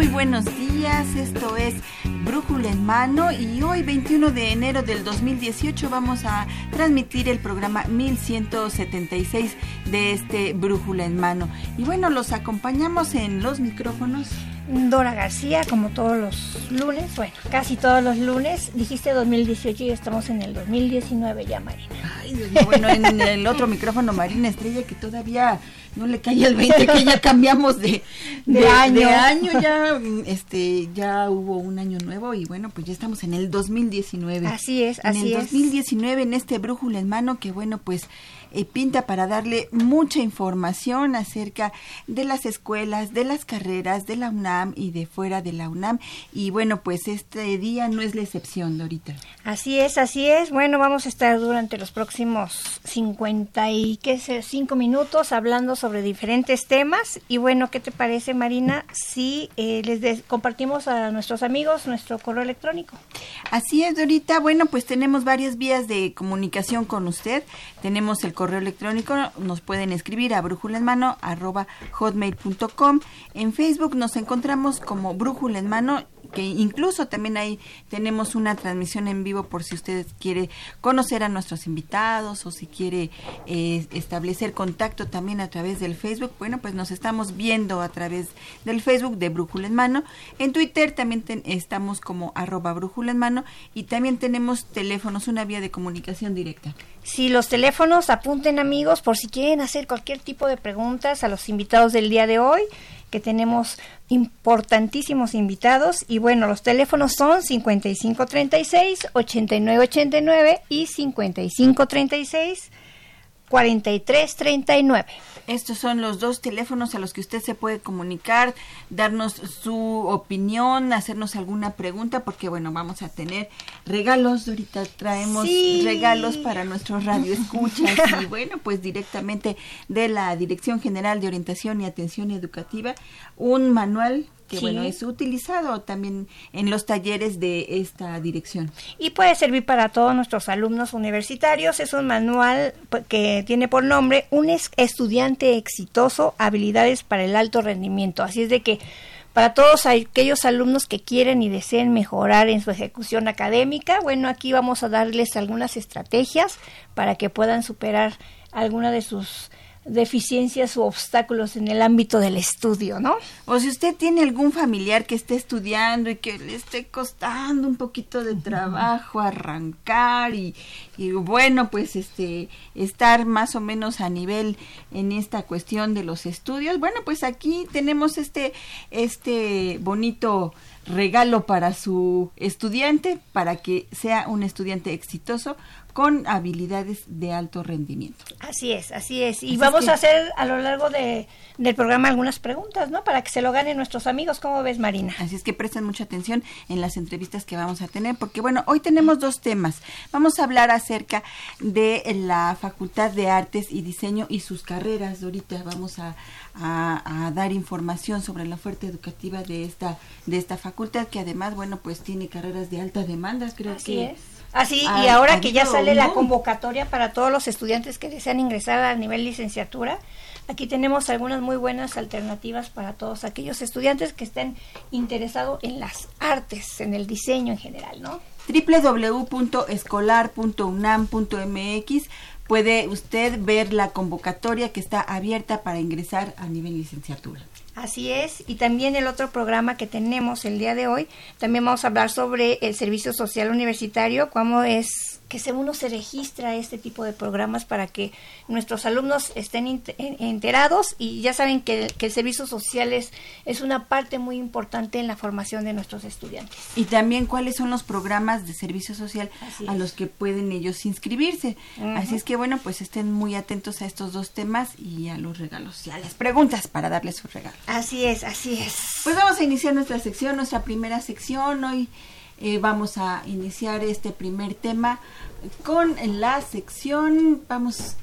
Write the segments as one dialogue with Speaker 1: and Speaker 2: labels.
Speaker 1: Muy buenos días, esto es Brújula en Mano y hoy 21 de enero del 2018 vamos a transmitir el programa 1176 de este Brújula en Mano. Y bueno, los acompañamos en los micrófonos.
Speaker 2: Dora García, como todos los lunes, bueno, casi todos los lunes. Dijiste 2018 y estamos en el 2019 ya, Marina.
Speaker 1: Ay, bueno, en el otro micrófono, Marina Estrella, que todavía no le cae el 20, que ya cambiamos de, año. año. ya, este, ya hubo un año nuevo y bueno, pues ya estamos en el 2019.
Speaker 2: Así es, así
Speaker 1: es. En el 2019, en este brújula en mano, que bueno, pues eh, pinta para darle mucha información acerca de las escuelas, de las carreras de la UNAM y de fuera de la UNAM. Y bueno, pues este día no es la excepción, Dorita.
Speaker 2: Así es, así es. Bueno, vamos a estar durante los próximos 50 y qué sé, 5 minutos hablando sobre diferentes temas. Y bueno, ¿qué te parece, Marina, si eh, les compartimos a nuestros amigos nuestro correo electrónico?
Speaker 1: Así es, Dorita. Bueno, pues tenemos varias vías de comunicación con usted. Tenemos el correo electrónico nos pueden escribir a brújula en mano hotmail.com. En Facebook nos encontramos como brújula en mano que incluso también ahí tenemos una transmisión en vivo por si usted quiere conocer a nuestros invitados o si quiere eh, establecer contacto también a través del Facebook. Bueno, pues nos estamos viendo a través del Facebook de Brújula en Mano. En Twitter también estamos como arroba Brújula en Mano y también tenemos teléfonos, una vía de comunicación directa.
Speaker 2: Si los teléfonos apunten amigos por si quieren hacer cualquier tipo de preguntas a los invitados del día de hoy que tenemos importantísimos invitados y bueno, los teléfonos son 5536 8989 y 5536 4339.
Speaker 1: Estos son los dos teléfonos a los que usted se puede comunicar, darnos su opinión, hacernos alguna pregunta, porque bueno, vamos a tener regalos. Ahorita traemos regalos para nuestros radioescuchas y bueno, pues directamente de la Dirección General de Orientación y Atención Educativa, un manual que bueno, es utilizado también en los talleres de esta dirección.
Speaker 2: Y puede servir para todos nuestros alumnos universitarios. Es un manual que tiene por nombre Un estudiante exitoso, habilidades para el alto rendimiento. Así es de que para todos aquellos alumnos que quieren y deseen mejorar en su ejecución académica, bueno, aquí vamos a darles algunas estrategias para que puedan superar alguna de sus deficiencias u obstáculos en el ámbito del estudio, ¿no?
Speaker 1: O si usted tiene algún familiar que esté estudiando y que le esté costando un poquito de trabajo arrancar y, y bueno, pues este estar más o menos a nivel en esta cuestión de los estudios, bueno, pues aquí tenemos este este bonito regalo para su estudiante para que sea un estudiante exitoso con habilidades de alto rendimiento.
Speaker 2: Así es, así es. Y vamos a hacer a lo largo de, del programa algunas preguntas, ¿no? Para que se lo ganen nuestros amigos. ¿Cómo ves, Marina?
Speaker 1: Así es que presten mucha atención en las entrevistas que vamos a tener, porque bueno, hoy tenemos dos temas. Vamos a hablar acerca de la Facultad de Artes y Diseño y sus carreras. Ahorita vamos a, a, dar información sobre la oferta educativa de esta de esta facultad que además bueno pues tiene carreras de alta demanda creo
Speaker 2: Así
Speaker 1: que
Speaker 2: es. Así, y ahora que ya sale la convocatoria para todos los estudiantes que desean ingresar a nivel licenciatura, aquí tenemos algunas muy buenas alternativas para todos aquellos estudiantes que estén interesados en las artes, en el diseño en general, ¿no?
Speaker 1: www.escolar.unam.mx puede usted ver la convocatoria que está abierta para ingresar a nivel licenciatura.
Speaker 2: Así es, y también el otro programa que tenemos el día de hoy, también vamos a hablar sobre el servicio social universitario, cómo es que uno se registra este tipo de programas para que nuestros alumnos estén enterados y ya saben que, el servicio social es, una parte muy importante en la formación de nuestros estudiantes.
Speaker 1: Y también cuáles son los programas de servicio social a los que pueden ellos inscribirse. Así es que bueno, pues estén muy atentos a estos dos temas y a los regalos y a las preguntas para darles sus regalos.
Speaker 2: Así es, así es.
Speaker 1: Pues vamos a iniciar nuestra sección, nuestra primera sección hoy. Eh, vamos a iniciar este primer tema con la sección, vamos.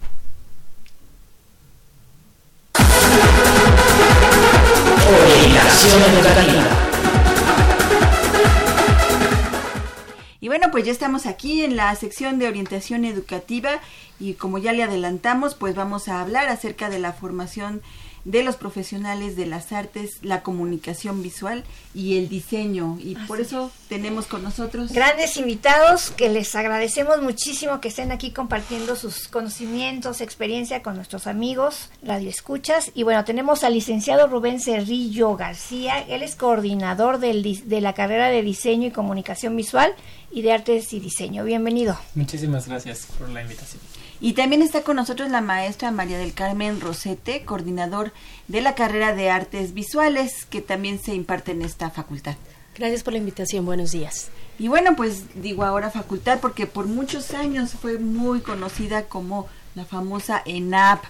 Speaker 1: Y bueno, pues ya estamos aquí en la sección de orientación educativa y como ya le adelantamos, pues vamos a hablar acerca de la formación de los profesionales de las artes, la comunicación visual y el diseño. Y por eso tenemos con nosotros
Speaker 2: grandes invitados que les agradecemos muchísimo que estén aquí compartiendo sus conocimientos, experiencia con nuestros amigos, radio escuchas. Y bueno, tenemos al licenciado Rubén Cerrillo García, él es coordinador del, de la carrera de diseño y comunicación visual y de artes y diseño. Bienvenido.
Speaker 3: Muchísimas gracias por la invitación.
Speaker 1: Y también está con nosotros la maestra María del Carmen Rosete, coordinador de la carrera de artes visuales, que también se imparte en esta facultad.
Speaker 4: Gracias por la invitación, buenos días.
Speaker 1: Y bueno, pues digo ahora facultad porque por muchos años fue muy conocida como la famosa ENAP,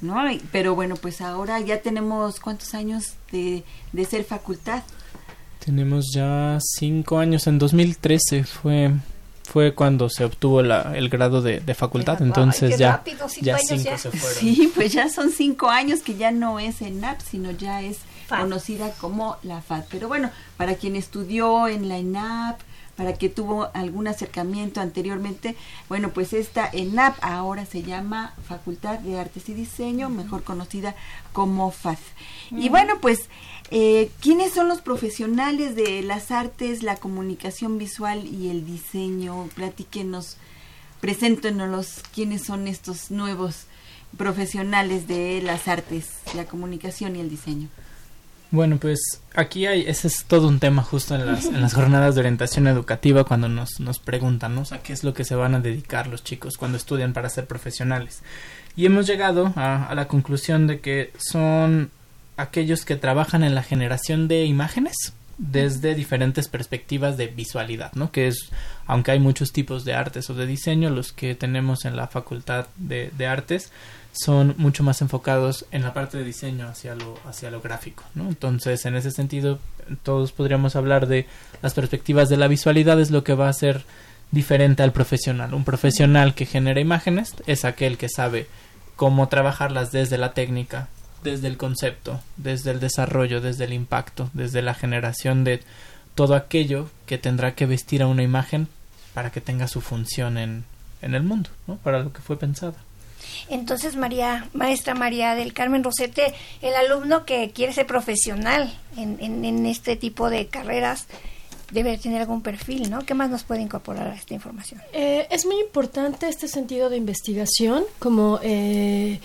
Speaker 1: ¿no? Pero bueno, pues ahora ya tenemos cuántos años de, de ser facultad.
Speaker 3: Tenemos ya cinco años, en 2013 fue fue cuando se obtuvo la, el grado de, facultad, entonces ya, ya cinco se fueron.
Speaker 1: Sí, pues ya son cinco años que ya no es ENAP, sino ya es conocida como la FAD. Pero bueno, para quien estudió en la ENAP, para que tuvo algún acercamiento anteriormente, bueno, pues esta ENAP ahora se llama Facultad de Artes y Diseño, mejor conocida como FAD. Y bueno, pues eh, ¿Quiénes son los profesionales de las artes, la comunicación visual y el diseño? Platíquenos, preséntenos quiénes son estos nuevos profesionales de las artes, la comunicación y el diseño.
Speaker 3: Bueno, pues aquí hay, ese es todo un tema justo en las, jornadas de orientación educativa cuando nos, nos preguntan, ¿no? a qué es lo que se van a dedicar los chicos cuando estudian para ser profesionales. Y hemos llegado a, la conclusión de que son aquellos que trabajan en la generación de imágenes desde diferentes perspectivas de visualidad, ¿no? Que es, aunque hay muchos tipos de artes o de diseño, los que tenemos en la facultad de artes son mucho más enfocados en la parte de diseño hacia lo, hacia lo gráfico, ¿no? Entonces, en ese sentido, todos podríamos hablar de las perspectivas de la visualidad es lo que va a ser diferente al profesional. Un profesional que genera imágenes es aquel que sabe cómo trabajarlas desde la técnica, desde el concepto, desde el desarrollo, desde el impacto, desde la generación de todo aquello que tendrá que vestir a una imagen para que tenga su función en, en el mundo, ¿no? para lo que fue pensada.
Speaker 2: Entonces, María, maestra María del Carmen Rosete, el alumno que quiere ser profesional en, en, en este tipo de carreras, debe tener algún perfil, ¿no? ¿Qué más nos puede incorporar a esta información?
Speaker 4: Eh, es muy importante este sentido de investigación, como eh,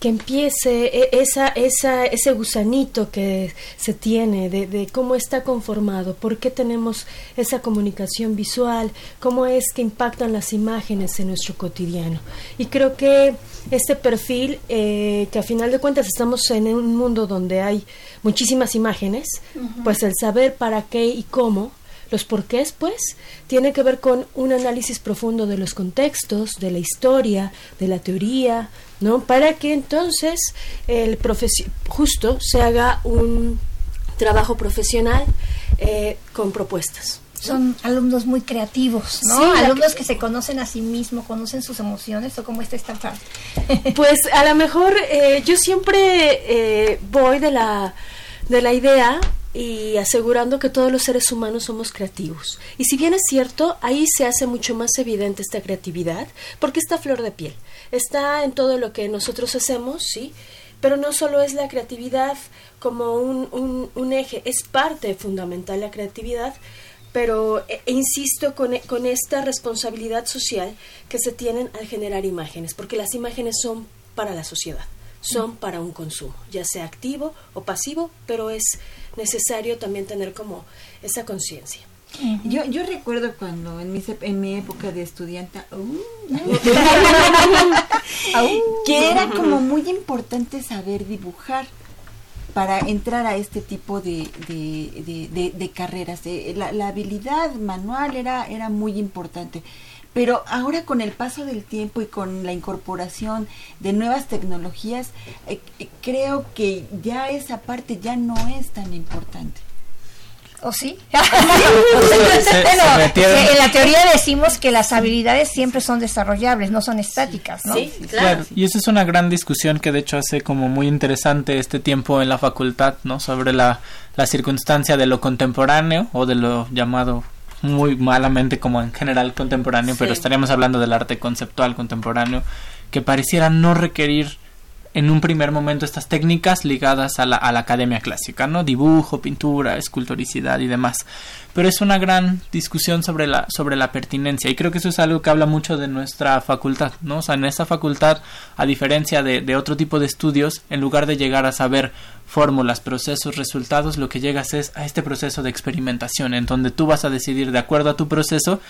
Speaker 4: que empiece e, esa, esa, ese gusanito que se tiene de, de, cómo está conformado, por qué tenemos esa comunicación visual, cómo es que impactan las imágenes en nuestro cotidiano. Y creo que este perfil, eh, que a final de cuentas estamos en un mundo donde hay muchísimas imágenes, pues el saber para qué y cómo los porqués, pues, tiene que ver con un análisis profundo de los contextos, de la historia, de la teoría, ¿no? Para que entonces el justo se haga un trabajo profesional eh, con propuestas.
Speaker 2: Son alumnos muy creativos, ¿no? alumnos que... se conocen a sí mismos, conocen sus emociones o cómo está esta parte.
Speaker 4: Pues a lo mejor eh, yo siempre eh, voy de la de la idea y asegurando que todos los seres humanos somos creativos. Y si bien es cierto, ahí se hace mucho más evidente esta creatividad, porque está flor de piel. Está en todo lo que nosotros hacemos, ¿sí? Pero no solo es la creatividad como un, un, eje, es parte fundamental la creatividad pero eh, insisto con, e- con esta responsabilidad social que se tienen al generar imágenes, porque las imágenes son para la sociedad, son para un consumo, ya sea activo o pasivo, pero es necesario también tener como esa conciencia.
Speaker 1: Yo, yo recuerdo cuando en mi, sep- en mi época de estudiante, uh, que era como muy importante saber dibujar para entrar a este tipo de, de, de- de- de carreras. Eh, La, la habilidad manual era, era muy importante. Pero ahora con el paso del tiempo y con la incorporación de nuevas tecnologías, eh, eh, creo que ya esa parte ya no es tan importante.
Speaker 2: ¿O sí? en la teoría decimos que las habilidades siempre son desarrollables, no son estáticas, ¿no?
Speaker 4: Sí,
Speaker 3: Claro, y esa es una gran discusión que de hecho hace como muy interesante este tiempo en la facultad, ¿no? Sobre la, la circunstancia de lo contemporáneo o de lo llamado muy malamente como en general contemporáneo, pero estaríamos hablando del arte conceptual contemporáneo, que pareciera no requerir en un primer momento estas técnicas ligadas a la, a la academia clásica, ¿no? Dibujo, pintura, escultoricidad y demás. Pero es una gran discusión sobre la, sobre la pertinencia y creo que eso es algo que habla mucho de nuestra facultad, ¿no? O sea, en esta facultad, a diferencia de, de otro tipo de estudios, en lugar de llegar a saber fórmulas, procesos, resultados, lo que llegas es a este proceso de experimentación, en donde tú vas a decidir de acuerdo a tu proceso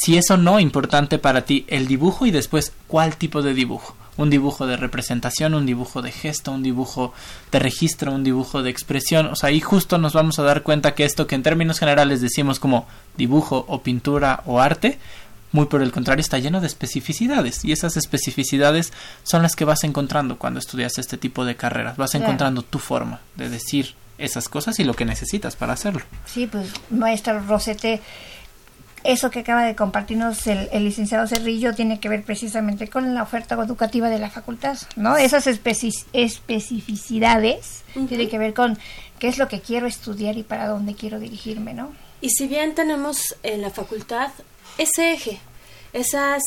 Speaker 3: si es o no importante para ti el dibujo y después cuál tipo de dibujo. Un dibujo de representación, un dibujo de gesto, un dibujo de registro, un dibujo de expresión. O sea, ahí justo nos vamos a dar cuenta que esto que en términos generales decimos como dibujo o pintura o arte, muy por el contrario está lleno de especificidades. Y esas especificidades son las que vas encontrando cuando estudias este tipo de carreras. Vas
Speaker 2: Claro.
Speaker 3: encontrando tu forma de decir esas cosas y lo que necesitas para hacerlo.
Speaker 2: Sí, pues maestra Rosete, eso que acaba de compartirnos el, el licenciado Cerrillo tiene que ver precisamente con la oferta educativa de la facultad, ¿no? Esas especi- especificidades tiene que ver con qué es lo que quiero estudiar y para dónde quiero dirigirme, ¿no?
Speaker 4: Y si bien tenemos en la facultad ese eje, esas,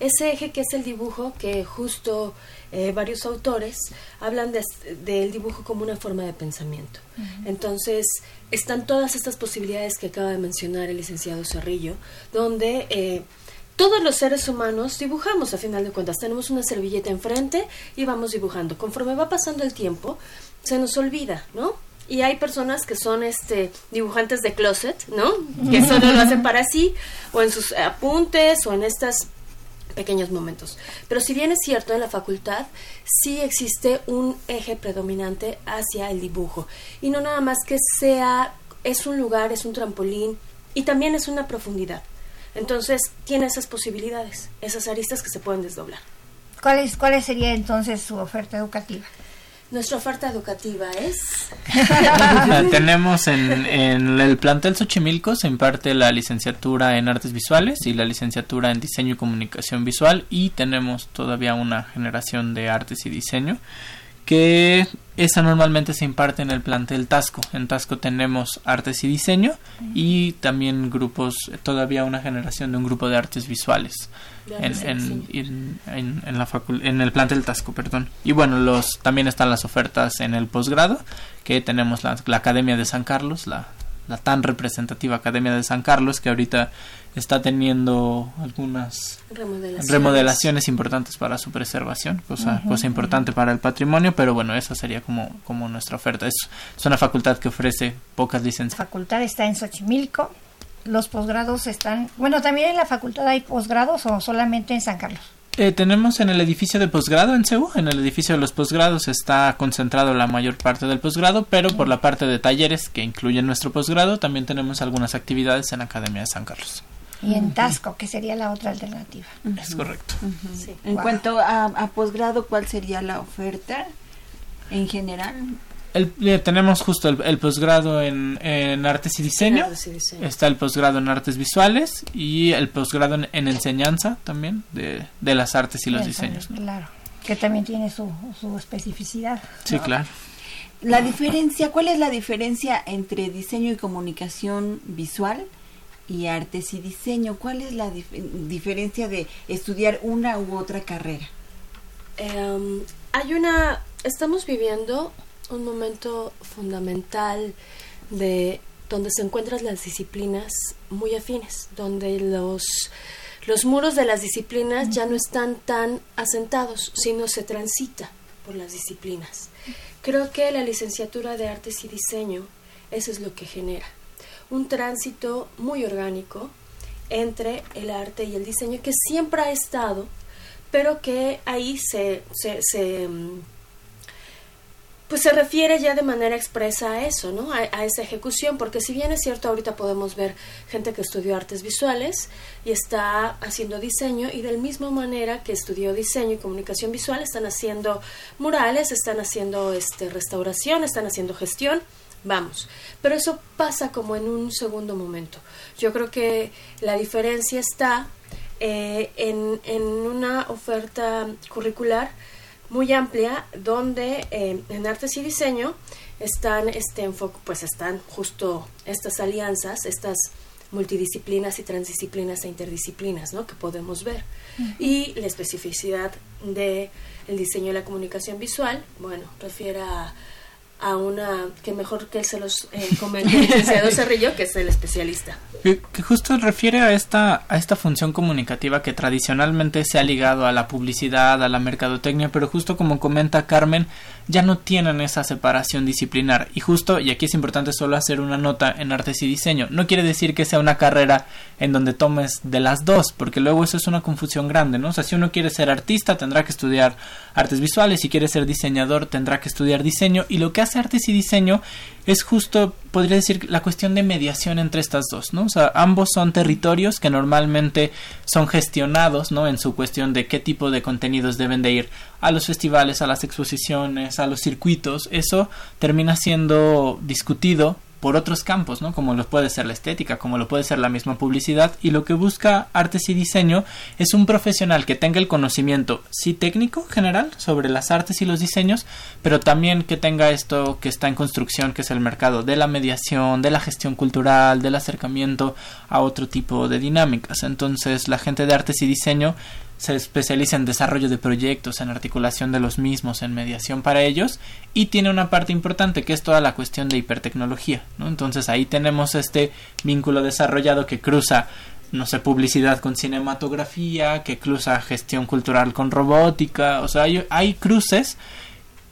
Speaker 4: ese eje que es el dibujo, que justo eh, varios autores hablan de- del dibujo como una forma de pensamiento. Entonces, están todas estas posibilidades que acaba de mencionar el licenciado Cerrillo, donde eh, todos los seres humanos dibujamos a final de cuentas. Tenemos una servilleta enfrente y vamos dibujando. Conforme va pasando el tiempo, se nos olvida, ¿no? Y hay personas que son este dibujantes de closet, ¿no? Que solo lo hacen para sí, o en sus apuntes, o en estos pequeños momentos. Pero si bien es cierto, en la facultad sí existe un eje predominante hacia el dibujo. Y no nada más que sea, es un lugar, es un trampolín, y también es una profundidad. Entonces, tiene esas posibilidades, esas aristas que se pueden desdoblar.
Speaker 2: ¿Cuál, es, ¿Cuál sería entonces su oferta educativa?
Speaker 4: Nuestra oferta educativa es...
Speaker 3: Tenemos en, en el plantel Xochimilco se imparte la licenciatura en artes visuales y la licenciatura en diseño y comunicación visual y tenemos todavía una generación de artes y diseño que esa normalmente se imparte en el plantel Tasco. En Tasco tenemos artes y diseño y también grupos, todavía una generación de un grupo de artes visuales
Speaker 4: De
Speaker 3: en,
Speaker 4: artes
Speaker 3: en, en, en- en la facul- en el plantel Tasco, perdón. Y bueno, los también están las ofertas en el posgrado, que tenemos la, la Academia de San Carlos, la, la tan representativa Academia de San Carlos, que ahorita está teniendo algunas
Speaker 4: Remodelaciones.
Speaker 3: remodelaciones importantes para su preservación, cosa, cosa importante para el patrimonio, pero bueno, esa sería como, como nuestra oferta. Es, es una facultad que ofrece pocas
Speaker 2: La
Speaker 3: licencias.
Speaker 2: facultad está en Xochimilco, los posgrados están... Bueno, ¿también en la facultad hay posgrados o solamente en San Carlos?
Speaker 3: Eh, tenemos en el edificio de posgrado en CEU, en el edificio de los posgrados está concentrado la mayor parte del posgrado, pero por la parte de talleres que incluyen nuestro posgrado, también tenemos algunas actividades en la Academia de San Carlos.
Speaker 2: Y en Tasco, que sería la otra alternativa.
Speaker 3: Es correcto.
Speaker 4: Sí.
Speaker 1: En
Speaker 2: Wow.
Speaker 1: cuanto a, a posgrado, ¿cuál sería la oferta en general?
Speaker 3: El- eh, tenemos justo el, el posgrado en, en artes y diseño.
Speaker 4: Artes y diseño.
Speaker 3: Está el posgrado en artes visuales y el posgrado en, en enseñanza también de, de las artes y los
Speaker 2: Bien,
Speaker 3: diseños. ¿no?
Speaker 2: Claro, que también tiene su, su especificidad.
Speaker 3: Sí, claro.
Speaker 1: La diferencia, ¿cuál es la diferencia entre diseño y comunicación visual y artes y diseño? ¿Cuál es la dif- diferencia de estudiar una u otra carrera?
Speaker 4: Em, hay una, estamos viviendo un momento fundamental de donde se encuentran las disciplinas muy afines, donde los, los muros de las disciplinas ya no están tan asentados, sino se transita por las disciplinas. Creo que la licenciatura de artes y diseño, eso es lo que genera. Un tránsito muy orgánico entre el arte y el diseño que siempre ha estado, pero que ahí se, se, se mm, pues se refiere ya de manera expresa a eso, ¿no? A, a, esa ejecución, porque si bien es cierto, ahorita podemos ver gente que estudió artes visuales y está haciendo diseño, y de la misma manera que estudió diseño y comunicación visual, están haciendo murales, están haciendo este, restauración, están haciendo gestión, vamos. Pero eso pasa como en un segundo momento. Yo creo que la diferencia está eh, en, en una oferta curricular muy amplia donde eh, en artes y diseño están este enfoque pues están justo estas alianzas estas multidisciplinas y transdisciplinas e interdisciplinas ¿no? que podemos ver uh -huh. y la especificidad de el diseño de la comunicación visual bueno refiere a a una que mejor que él se los eh, comente. El licenciado Cerrillo que es el especialista.
Speaker 3: Que, que, justo refiere a esta a esta función comunicativa que tradicionalmente se ha ligado a la publicidad a la mercadotecnia pero justo como comenta Carmen ya no tienen esa separación disciplinar. Y justo y aquí es importante solo hacer una nota en artes y diseño no quiere decir que sea una carrera en donde tomes de las dos porque luego eso es una confusión grande no o sea si uno quiere ser artista tendrá que estudiar artes visuales si quiere ser diseñador tendrá que estudiar diseño y lo que artes y diseño es justo, podría decir, la cuestión de mediación entre estas dos, ¿no? O sea, ambos son territorios que normalmente son gestionados, ¿no? En su cuestión de qué tipo de contenidos deben de ir a los festivales, a las exposiciones, a los circuitos. Eso termina siendo discutido por otros campos, ¿no? Como lo puede ser la estética, como lo puede ser la misma publicidad, y lo que busca artes y diseño es un profesional que tenga el conocimiento, sí técnico general, sobre las artes y los diseños, pero también que tenga esto que está en construcción, que es el mercado de la mediación, de la gestión cultural, del acercamiento a otro tipo de dinámicas. Entonces, la gente de artes y diseño se especializa en desarrollo de proyectos, en articulación de los mismos, en mediación para ellos y tiene una parte importante que es toda la cuestión de hipertecnología, ¿no? Entonces ahí tenemos este vínculo desarrollado que cruza no sé, publicidad con cinematografía, que cruza gestión cultural con robótica, o sea, hay, hay cruces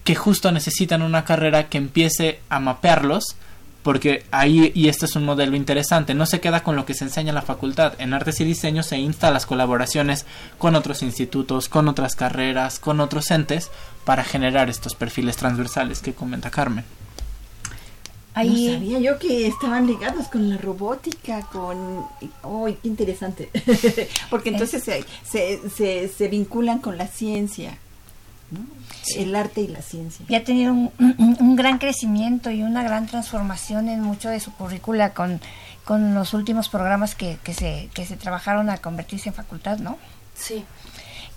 Speaker 3: que justo necesitan una carrera que empiece a mapearlos porque ahí, y este es un modelo interesante, no se queda con lo que se enseña en la facultad. En artes y diseño se insta a las colaboraciones con otros institutos, con otras carreras, con otros entes, para generar estos perfiles transversales que comenta Carmen.
Speaker 1: Ahí... No sabía yo que estaban ligados con la robótica, con... ¡Oh, qué interesante! porque entonces se, se, se, se vinculan con la ciencia. ¿No? Sí. el arte y la ciencia.
Speaker 2: Y ha tenido un, un, un, gran crecimiento y una gran transformación en mucho de su currícula con, con los últimos programas que, que, se, que se trabajaron a convertirse en facultad, ¿no?
Speaker 4: Sí.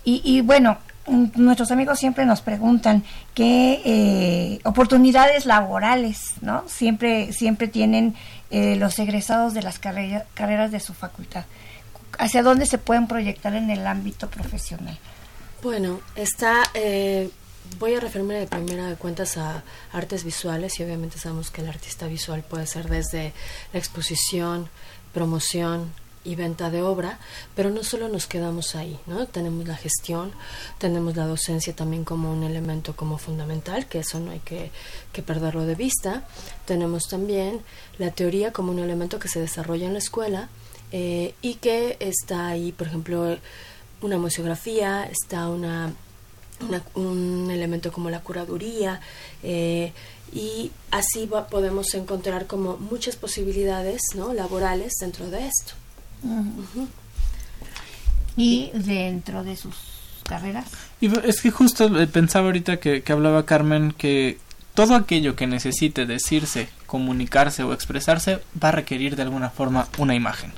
Speaker 2: Y, y bueno, nuestros amigos siempre nos preguntan qué eh, oportunidades laborales, ¿no? Siempre, siempre tienen eh, los egresados de las carrera, carreras de su facultad. ¿Hacia dónde se pueden proyectar en el ámbito profesional?
Speaker 4: Bueno, está, eh, voy a referirme de primera de cuentas a artes visuales y obviamente sabemos que el artista visual puede ser desde la exposición, promoción y venta de obra, pero no solo nos quedamos ahí, ¿no? Tenemos la gestión, tenemos la docencia también como un elemento como fundamental, que eso no hay que, que perderlo de vista. Tenemos también la teoría como un elemento que se desarrolla en la escuela eh, y que está ahí, por ejemplo, una museografía, está una, una, un elemento como la curaduría eh, y así va, podemos encontrar como muchas posibilidades ¿no? laborales dentro de esto.
Speaker 2: Uh -huh. Uh -huh. Y dentro de sus carreras.
Speaker 3: Y es que justo pensaba ahorita que, que hablaba Carmen que todo aquello que necesite decirse, comunicarse o expresarse va a requerir de alguna forma una imagen.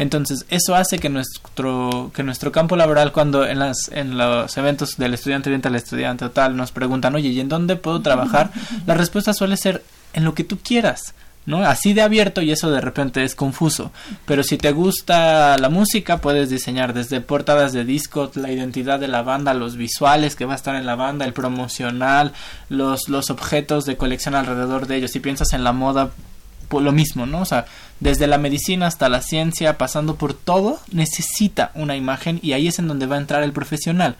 Speaker 3: Entonces, eso hace que nuestro, que nuestro campo laboral, cuando en, las, en los eventos del estudiante orienta al estudiante o tal, nos preguntan, oye, ¿y en dónde puedo trabajar? La respuesta suele ser en lo que tú quieras. ¿no? Así de abierto y eso de repente es confuso. Pero si te gusta la música, puedes diseñar desde portadas de discos, la identidad de la banda, los visuales que va a estar en la banda, el promocional, los, los objetos de colección alrededor de ellos. Si piensas en la moda, lo mismo, ¿no? O sea, desde la medicina hasta la ciencia, pasando por todo, necesita una imagen y ahí es en donde va a entrar el profesional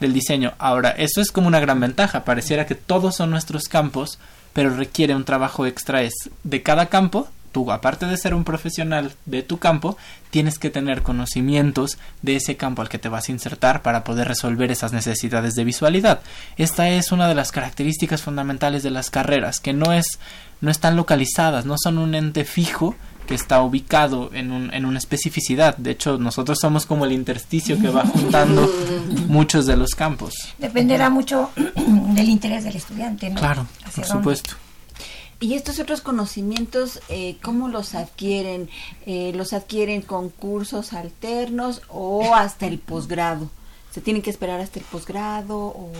Speaker 3: del diseño. Ahora, eso es como una gran ventaja, pareciera que todos son nuestros campos, pero requiere un trabajo extra es de cada campo tú, aparte de ser un profesional de tu campo, tienes que tener conocimientos de ese campo al que te vas a insertar para poder resolver esas necesidades de visualidad. Esta es una de las características fundamentales de las carreras, que no es no están localizadas, no son un ente fijo que está ubicado en, un, en una especificidad. De hecho, nosotros somos como el intersticio que va juntando muchos de los campos.
Speaker 2: Dependerá mucho del interés del estudiante, ¿no?
Speaker 3: Claro, por supuesto.
Speaker 1: ¿Y estos otros conocimientos, eh, cómo los adquieren? Eh, ¿Los adquieren con cursos alternos o hasta el posgrado? ¿Se tienen que esperar hasta el posgrado o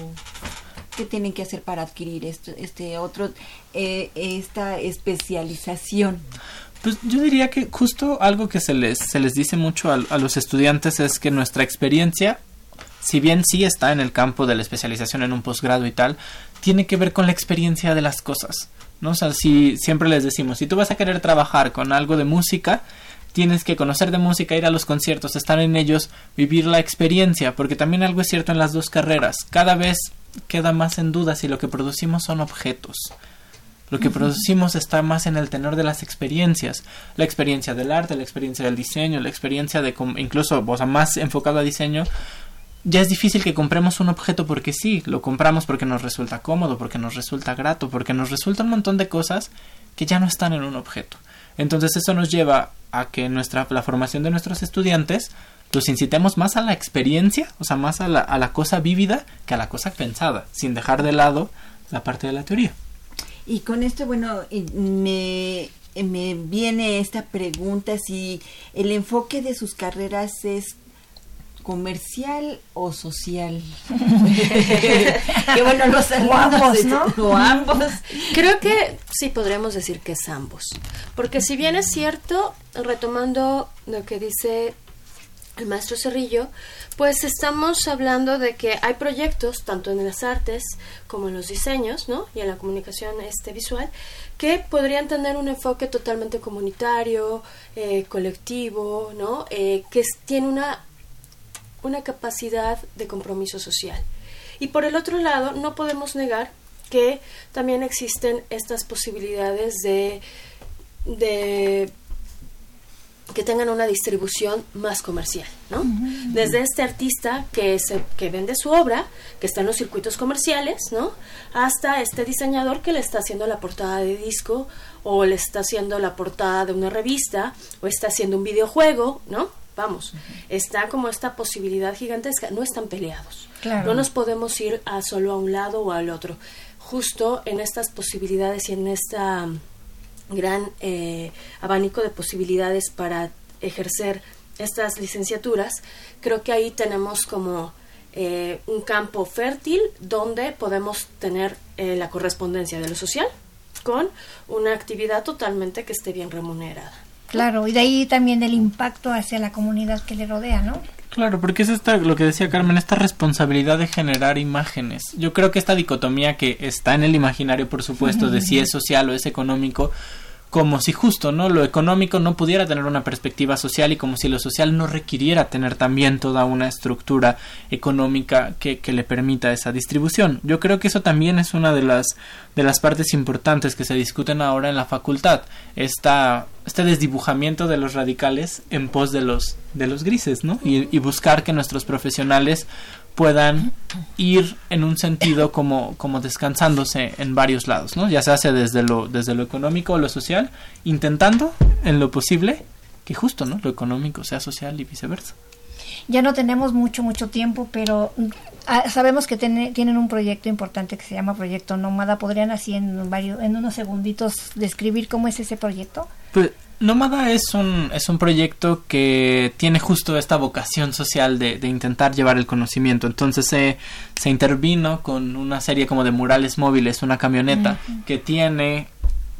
Speaker 1: qué tienen que hacer para adquirir esto, este otro, eh, esta especialización?
Speaker 3: Pues yo diría que justo algo que se les, se les dice mucho a, a los estudiantes es que nuestra experiencia si bien sí está en el campo de la especialización en un posgrado y tal, tiene que ver con la experiencia de las cosas. ¿No? O sea, si siempre les decimos, si tú vas a querer trabajar con algo de música, tienes que conocer de música, ir a los conciertos, estar en ellos, vivir la experiencia, porque también algo es cierto en las dos carreras. Cada vez queda más en duda si lo que producimos son objetos. Lo que producimos está más en el tenor de las experiencias, la experiencia del arte, la experiencia del diseño, la experiencia de incluso, o sea, más enfocado a diseño, ya es difícil que compremos un objeto porque sí, lo compramos porque nos resulta cómodo, porque nos resulta grato, porque nos resulta un montón de cosas que ya no están en un objeto. Entonces eso nos lleva a que nuestra, la formación de nuestros estudiantes los incitemos más a la experiencia, o sea, más a la, a la cosa vívida que a la cosa pensada, sin dejar de lado la parte de la teoría.
Speaker 1: Y con esto, bueno, me, me viene esta pregunta si el enfoque de sus carreras es comercial o social.
Speaker 4: que bueno, los ambos, ¿no? O ambos. Creo que sí podremos decir que es ambos. Porque si bien es cierto, retomando lo que dice el maestro Cerrillo, pues estamos hablando de que hay proyectos, tanto en las artes como en los diseños, ¿no? Y en la comunicación este, visual, que podrían tener un enfoque totalmente comunitario, eh, colectivo, ¿no? Eh, que tiene una una capacidad de compromiso social. Y por el otro lado, no podemos negar que también existen estas posibilidades de, de que tengan una distribución más comercial, ¿no? Desde este artista que, se, que vende su obra, que está en los circuitos comerciales, ¿no? Hasta este diseñador que le está haciendo la portada de disco, o le está haciendo la portada de una revista, o está haciendo un videojuego, ¿no? Vamos, está como esta posibilidad gigantesca, no están peleados. No nos podemos ir a solo a un lado o al otro. Justo en estas posibilidades y en este gran eh, abanico de posibilidades para ejercer estas licenciaturas, creo que ahí tenemos como eh, un campo fértil donde podemos tener eh, la correspondencia de lo social con una actividad totalmente que esté bien remunerada.
Speaker 2: Claro, y de ahí también el impacto hacia la comunidad que le rodea, ¿no?
Speaker 3: Claro, porque es esta, lo que decía Carmen, esta responsabilidad de generar imágenes. Yo creo que esta dicotomía que está en el imaginario, por supuesto, de si es social o es económico, como si justo, ¿no? Lo económico no pudiera tener una perspectiva social y como si lo social no requiriera tener también toda una estructura económica que, que le permita esa distribución. Yo creo que eso también es una de las, de las partes importantes que se discuten ahora en la facultad. Esta, este desdibujamiento de los radicales en pos de los, de los grises, ¿no? Y, y buscar que nuestros profesionales puedan ir en un sentido como, como descansándose en varios lados, ¿no? Ya se hace desde lo, desde lo económico o lo social, intentando en lo posible que justo, ¿no? Lo económico sea social y viceversa.
Speaker 2: Ya no tenemos mucho, mucho tiempo, pero ah, sabemos que tienen un proyecto importante que se llama Proyecto Nómada. ¿Podrían así en, varios, en unos segunditos describir cómo es ese proyecto?
Speaker 3: Pues Nómada es un, es un proyecto que tiene justo esta vocación social de, de intentar llevar el conocimiento. Entonces se, se intervino con una serie como de murales móviles, una camioneta que tiene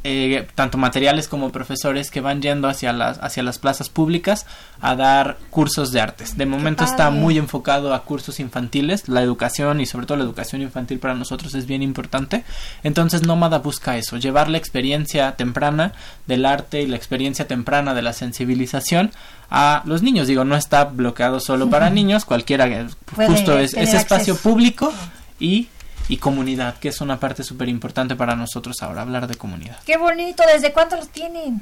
Speaker 3: eh, tanto materiales como profesores que van yendo hacia las, hacia las plazas públicas a dar cursos de artes. De momento está muy enfocado a cursos infantiles, la educación y sobre todo la educación infantil para nosotros es bien importante. Entonces Nómada busca eso, llevar la experiencia temprana del arte y la experiencia temprana de la sensibilización a los niños. Digo, no está bloqueado solo para niños, cualquiera, justo es, es espacio público y y comunidad, que es una parte súper importante para nosotros ahora, hablar de comunidad.
Speaker 2: Qué bonito, ¿desde cuánto los tienen?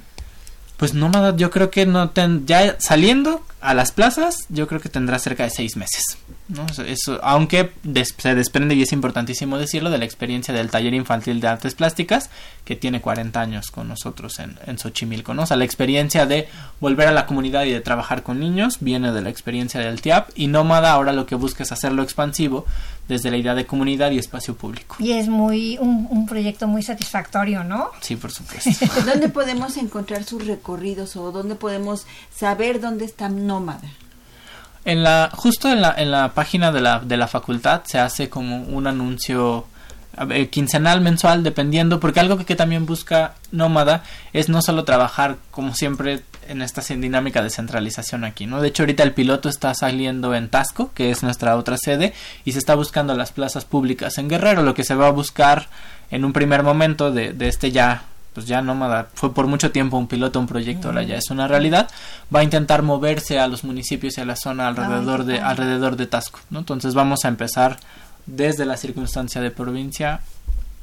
Speaker 3: Pues nómada, yo creo que no ten, ya saliendo a las plazas, yo creo que tendrá cerca de seis meses. ¿No? Eso, aunque se desprende, y es importantísimo decirlo, de la experiencia del taller infantil de artes plásticas, que tiene 40 años con nosotros en, en Xochimilco. ¿no? O sea, la experiencia de volver a la comunidad y de trabajar con niños viene de la experiencia del TIAP, y Nómada ahora lo que busca es hacerlo expansivo desde la idea de comunidad y espacio público.
Speaker 2: Y es muy un, un proyecto muy satisfactorio, ¿no?
Speaker 3: Sí, por supuesto.
Speaker 1: ¿Dónde podemos encontrar sus recorridos o dónde podemos saber dónde está Nómada?
Speaker 3: En la, justo en la, en la página de la, de la facultad se hace como un anuncio quincenal, mensual, dependiendo, porque algo que, que, también busca Nómada es no solo trabajar como siempre en esta dinámica de centralización aquí, ¿no? De hecho, ahorita el piloto está saliendo en Tasco, que es nuestra otra sede, y se está buscando las plazas públicas en Guerrero. Lo que se va a buscar en un primer momento de, de este ya pues ya nómada fue por mucho tiempo un piloto un proyecto ahora ya es una realidad. Va a intentar moverse a los municipios y a la zona alrededor de alrededor de Tasco no entonces vamos a empezar desde la circunstancia de provincia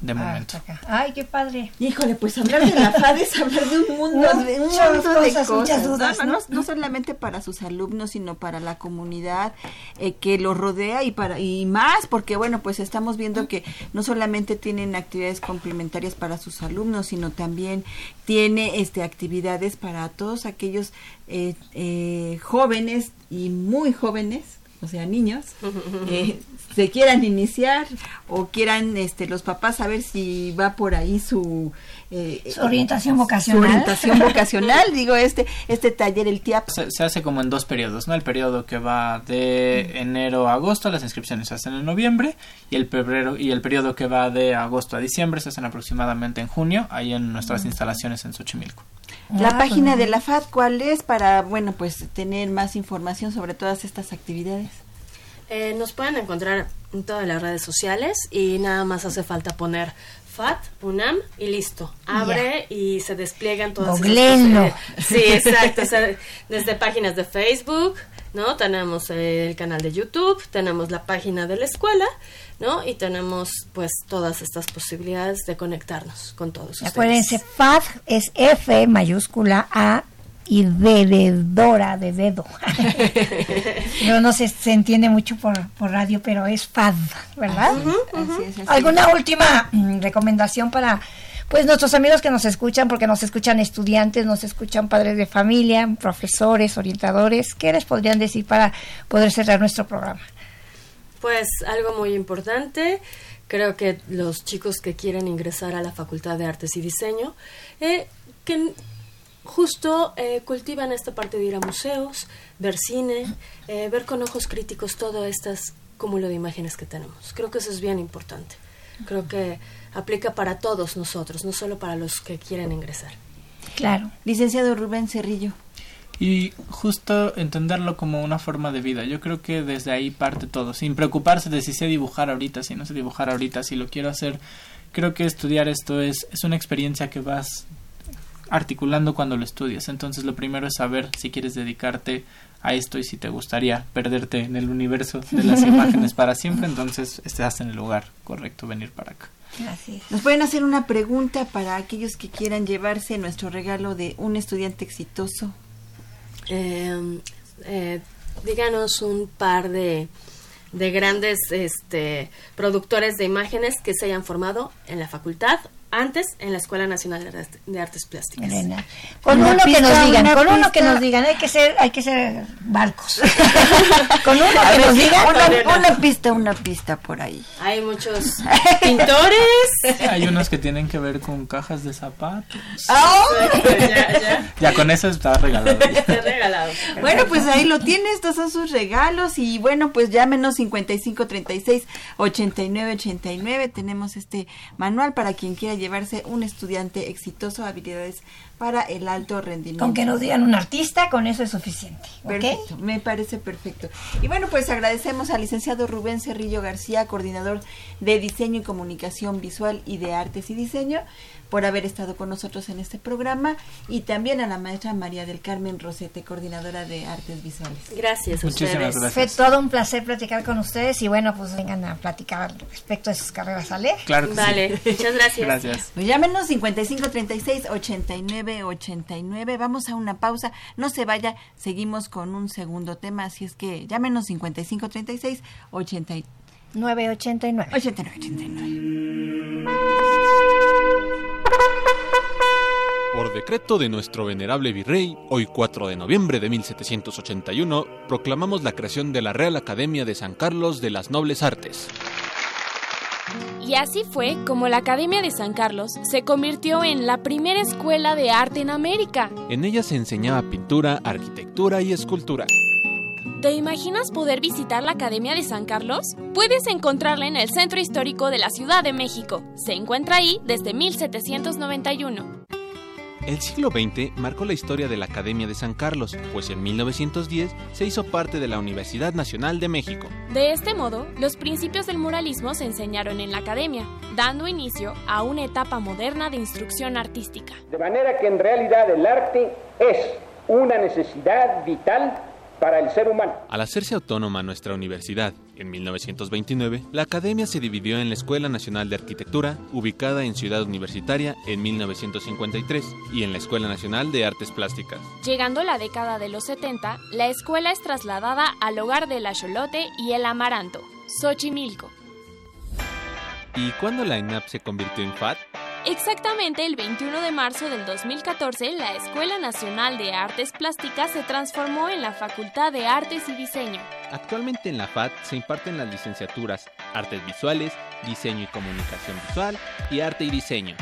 Speaker 3: de momento.
Speaker 2: Ay, qué padre.
Speaker 1: Híjole, pues hablar de la FAD es hablar de un mundo,
Speaker 2: no,
Speaker 1: de, un mundo
Speaker 2: cosas,
Speaker 1: de cosas.
Speaker 2: Muchas dudas,
Speaker 1: ¿no?
Speaker 2: ¿no?
Speaker 1: No, solamente para sus alumnos, sino para la comunidad eh, que los rodea y para y más, porque bueno, pues estamos viendo que no solamente tienen actividades complementarias para sus alumnos, sino también tiene este actividades para todos aquellos eh, eh, jóvenes y muy jóvenes o sea, niños, eh, se quieran iniciar o quieran este, los papás saber si va por ahí su,
Speaker 2: eh, su orientación vocacional.
Speaker 1: Su orientación vocacional, digo, este, este taller, el TIAP.
Speaker 3: Se, se, hace como en dos periodos, ¿no? El periodo que va de enero a agosto, las inscripciones se hacen en noviembre, y el, febrero, y el periodo que va de agosto a diciembre se hacen aproximadamente en junio, ahí en nuestras instalaciones en Xochimilco.
Speaker 1: La ah, página pues, de la FAD, ¿cuál es para, bueno, pues tener más información sobre todas estas actividades?
Speaker 4: Eh, nos pueden encontrar en todas las redes sociales y nada más hace falta poner FAT, UNAM y listo. Abre yeah. y se despliegan todas
Speaker 2: Googleenlo.
Speaker 4: Sí, exacto. o sea, desde páginas de Facebook, ¿no? Tenemos el canal de YouTube, tenemos la página de la escuela, ¿no? Y tenemos pues todas estas posibilidades de conectarnos con todos ustedes.
Speaker 2: Acuérdense, FAD es F mayúscula A y D de dedo. no, no se, se entiende mucho por, por, radio, pero es FAD, ¿verdad?
Speaker 1: -huh, -huh. Así es, así
Speaker 2: ¿Alguna última mm, recomendación para pues nuestros amigos que nos escuchan, porque nos escuchan estudiantes, nos escuchan padres de familia, profesores, orientadores? ¿Qué les podrían decir para poder cerrar nuestro programa?
Speaker 4: Pues algo muy importante, creo que los chicos que quieren ingresar a la Facultad de Artes y Diseño, eh, que justo eh, cultivan esta parte de ir a museos, ver cine, eh, ver con ojos críticos todo este cúmulo de imágenes que tenemos. Creo que eso es bien importante. Creo que aplica para todos nosotros, no solo para los que quieren ingresar.
Speaker 2: Claro.
Speaker 1: Licenciado Rubén Cerrillo.
Speaker 3: Y justo entenderlo como una forma de vida. Yo creo que desde ahí parte todo, sin preocuparse de si sé dibujar ahorita, si no sé dibujar ahorita, si lo quiero hacer. Creo que estudiar esto es, es una experiencia que vas articulando cuando lo estudias. Entonces lo primero es saber si quieres dedicarte a esto y si te gustaría perderte en el universo de las imágenes para siempre, entonces estás en el lugar correcto, venir para acá.
Speaker 2: Así.
Speaker 1: Nos pueden hacer una pregunta para aquellos que quieran llevarse nuestro regalo de un estudiante exitoso.
Speaker 4: Eh, eh, díganos un par de, de grandes este, productores de imágenes que se hayan formado en la facultad antes en la Escuela Nacional de Artes Plásticas.
Speaker 2: Elena. Con una uno pista, que nos digan, con pista. uno que nos digan, hay que ser, hay que ser barcos. con uno que
Speaker 1: ver,
Speaker 2: nos digan,
Speaker 1: una, una, pista, una pista por ahí.
Speaker 4: Hay muchos pintores.
Speaker 3: Hay unos que tienen que ver con cajas de zapatos.
Speaker 1: Oh.
Speaker 4: ya, ya.
Speaker 3: ya con eso está regalado.
Speaker 4: Está regalado.
Speaker 1: Bueno, pues ahí lo tiene, estos son sus regalos y bueno, pues llámenos 5536 8989, tenemos este manual para quien quiera llevarse un estudiante exitoso, habilidades para el alto rendimiento.
Speaker 2: Con que nos digan un artista, con eso es suficiente.
Speaker 1: Perfecto, me parece perfecto. Y bueno, pues agradecemos al licenciado Rubén Cerrillo García, coordinador de diseño y comunicación visual y de artes y diseño, por haber estado con nosotros en este programa y también a la maestra María del Carmen Rosete, coordinadora de artes visuales.
Speaker 5: Gracias a
Speaker 3: Muchísimas
Speaker 5: ustedes.
Speaker 3: gracias.
Speaker 2: Fue todo un placer platicar con ustedes y bueno, pues vengan a platicar respecto de sus carreras, ¿sale?
Speaker 3: Claro que
Speaker 5: Vale,
Speaker 3: sí.
Speaker 5: muchas gracias.
Speaker 3: Gracias.
Speaker 1: Pues llámenos 55 36 89 89. Vamos a una pausa. No se vaya, seguimos con un segundo tema. Así es que llámenos 55 36 89
Speaker 2: 989.
Speaker 1: 89. 89.
Speaker 6: Por decreto de nuestro venerable virrey, hoy 4 de noviembre de 1781, proclamamos la creación de la Real Academia de San Carlos de las Nobles Artes.
Speaker 7: Y así fue como la Academia de San Carlos se convirtió en la primera escuela de arte en América.
Speaker 6: En ella se enseñaba pintura, arquitectura y escultura.
Speaker 7: ¿Te imaginas poder visitar la Academia de San Carlos? Puedes encontrarla en el Centro Histórico de la Ciudad de México. Se encuentra ahí desde 1791.
Speaker 6: El siglo XX marcó la historia de la Academia de San Carlos, pues en 1910 se hizo parte de la Universidad Nacional de México.
Speaker 7: De este modo, los principios del muralismo se enseñaron en la academia, dando inicio a una etapa moderna de instrucción artística.
Speaker 8: De manera que en realidad el arte es una necesidad vital para el ser humano.
Speaker 6: Al hacerse autónoma nuestra universidad en 1929, la academia se dividió en la Escuela Nacional de Arquitectura, ubicada en Ciudad Universitaria en 1953, y en la Escuela Nacional de Artes Plásticas.
Speaker 7: Llegando la década de los 70, la escuela es trasladada al hogar del Axolote y el Amaranto, Xochimilco.
Speaker 6: ¿Y cuándo la ENAP se convirtió en FAT?
Speaker 7: Exactamente el 21 de marzo del 2014, la Escuela Nacional de Artes Plásticas se transformó en la Facultad de Artes y Diseño.
Speaker 6: Actualmente en la FAT se imparten las licenciaturas Artes Visuales, Diseño y Comunicación Visual y Arte y Diseño.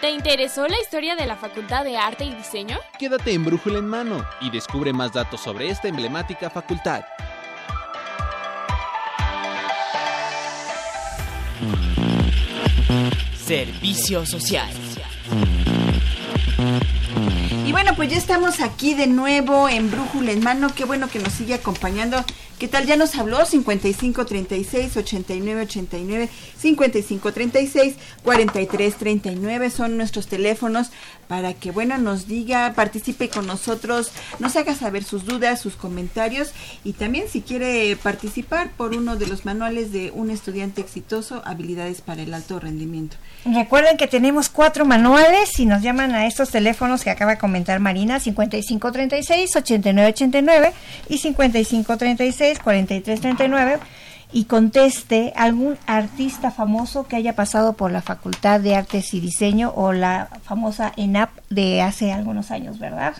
Speaker 7: ¿Te interesó la historia de la Facultad de Arte y Diseño?
Speaker 6: Quédate en Brújula en Mano y descubre más datos sobre esta emblemática facultad.
Speaker 9: Servicio social.
Speaker 1: Y bueno, pues ya estamos aquí de nuevo en Brújula en Mano. Qué bueno que nos sigue acompañando. ¿Qué tal? Ya nos habló 55 36 89 89 55 36 43 39 son nuestros teléfonos para que bueno nos diga, participe con nosotros, nos haga saber sus dudas, sus comentarios y también si quiere participar por uno de los manuales de un estudiante exitoso, habilidades para el alto rendimiento.
Speaker 2: Recuerden que tenemos cuatro manuales y nos llaman a estos teléfonos que acaba de comentar Marina, 5536-8989 y 5536-4339 y conteste algún artista famoso que haya pasado por la Facultad de Artes y Diseño o la famosa ENAP de hace algunos años, ¿verdad?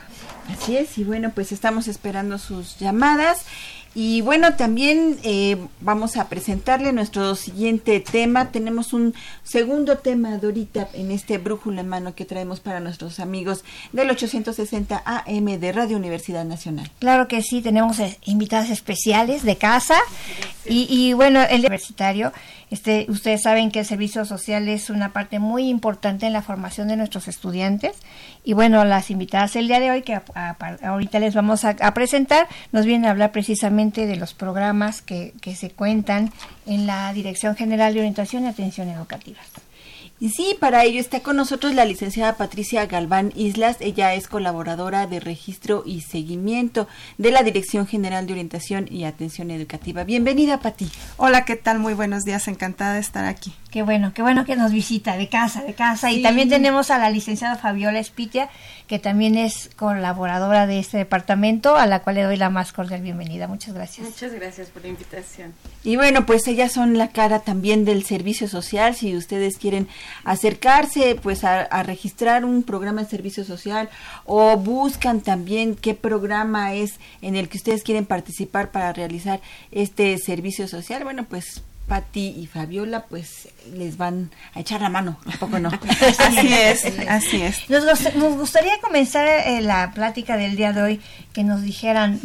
Speaker 1: Así es, y bueno, pues estamos esperando sus llamadas. Y bueno, también eh, vamos a presentarle nuestro siguiente tema. Tenemos un segundo tema, Dorita, en este brújula en mano que traemos para nuestros amigos del 860 AM de Radio Universidad Nacional.
Speaker 2: Claro que sí, tenemos eh, invitadas especiales de casa y, y bueno, el universitario, este, ustedes saben que el servicio social es una parte muy importante en la formación de nuestros estudiantes y bueno, las invitadas el día de hoy que a- a- ahorita les vamos a, a presentar nos vienen a hablar precisamente de los programas que, que se cuentan en la Dirección General de Orientación y Atención Educativa.
Speaker 1: Y sí, para ello está con nosotros la licenciada Patricia Galván Islas. Ella es colaboradora de registro y seguimiento de la Dirección General de Orientación y Atención Educativa. Bienvenida, Pati.
Speaker 10: Hola, ¿qué tal? Muy buenos días, encantada de estar aquí.
Speaker 2: Qué bueno, qué bueno que nos visita de casa, de casa.
Speaker 10: Sí.
Speaker 2: Y también tenemos a la licenciada Fabiola Espitia, que también es colaboradora de este departamento, a la cual le doy la más cordial bienvenida. Muchas gracias.
Speaker 5: Muchas gracias por la invitación.
Speaker 1: Y bueno, pues ellas son la cara también del servicio social. Si ustedes quieren acercarse, pues a, a registrar un programa de servicio social o buscan también qué programa es en el que ustedes quieren participar para realizar este servicio social, bueno, pues Patti y Fabiola pues les van a echar la mano, un poco no.
Speaker 10: así es, así es.
Speaker 2: Nos, nos gustaría comenzar eh, la plática del día de hoy que nos dijeran,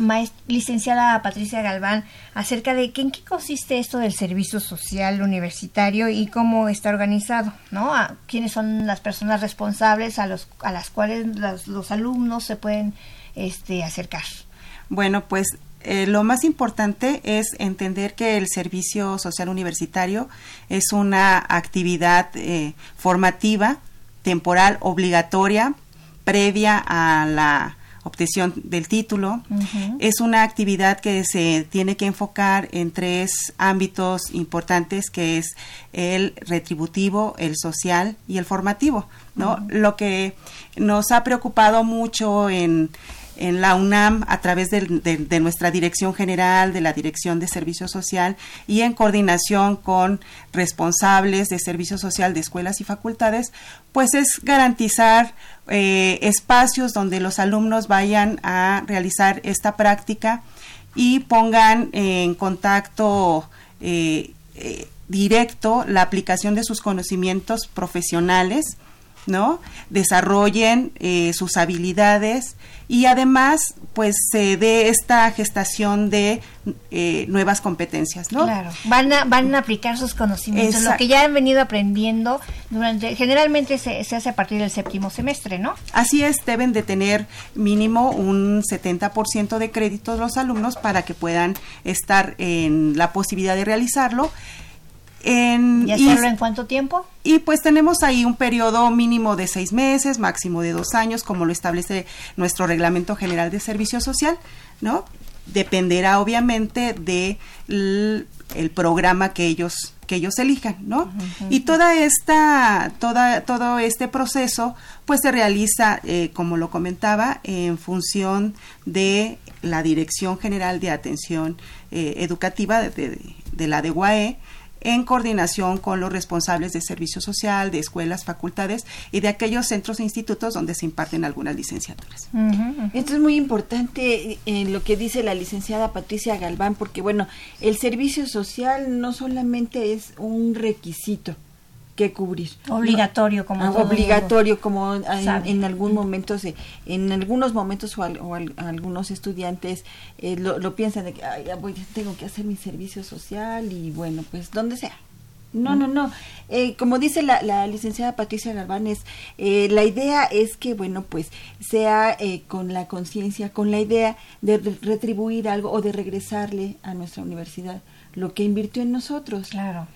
Speaker 2: licenciada Patricia Galván, acerca de que, en qué consiste esto del servicio social universitario y cómo está organizado, ¿no? A, ¿Quiénes son las personas responsables a, los, a las cuales los, los alumnos se pueden este, acercar?
Speaker 10: Bueno, pues eh, lo más importante es entender que el servicio social universitario es una actividad eh, formativa, temporal, obligatoria, previa a la obtención del título. Es una actividad que se tiene que enfocar en tres ámbitos importantes, que es el retributivo, el social y el formativo. ¿no? Lo que nos ha preocupado mucho en en la UNAM a través de, nuestra dirección general, de la Dirección de Servicio Social y en coordinación con responsables de servicio social de escuelas y facultades, pues es garantizar eh, espacios donde los alumnos vayan a realizar esta práctica y pongan en contacto eh, eh, directo la aplicación de sus conocimientos profesionales, ¿no? Desarrollen sus habilidades y además pues se dé esta gestación de eh, nuevas competencias, ¿no?
Speaker 2: Claro, van a, van a aplicar sus conocimientos, lo que ya han venido aprendiendo durante, generalmente se, se, hace a partir del séptimo semestre, ¿no?
Speaker 10: Así es, deben de tener mínimo un 70% de créditos los alumnos para que puedan estar en la posibilidad de realizarlo
Speaker 2: en, ¿Y hacerlo en cuánto tiempo?
Speaker 10: Y pues tenemos ahí un periodo mínimo de seis meses, máximo de dos años, como lo establece nuestro Reglamento General de Servicio Social, ¿no? Dependerá obviamente de el programa que ellos que ellos elijan, ¿no? Y toda esta, toda, todo este proceso, pues se realiza, eh, como lo comentaba, en función de la Dirección General de Atención eh, Educativa de, de la DUAE, en coordinación con los responsables de servicio social, de escuelas, facultades y de aquellos centros e institutos donde se imparten algunas licenciaturas.
Speaker 1: Esto es muy importante en eh, lo que dice la licenciada Patricia Galván, porque bueno, el servicio social no solamente es un requisito, que cubrir.
Speaker 2: Obligatorio, como
Speaker 1: ah, obligatorio, como en, algún momento se, en algunos momentos o, algunos estudiantes eh, lo, piensan de que voy, tengo que hacer mi servicio social y bueno, pues donde sea. No, no, no. Eh, como dice la, licenciada Patricia Galván, eh, la idea es que, bueno, pues sea con la conciencia, con la idea de retribuir algo o de regresarle a nuestra universidad lo que invirtió en nosotros.
Speaker 2: Claro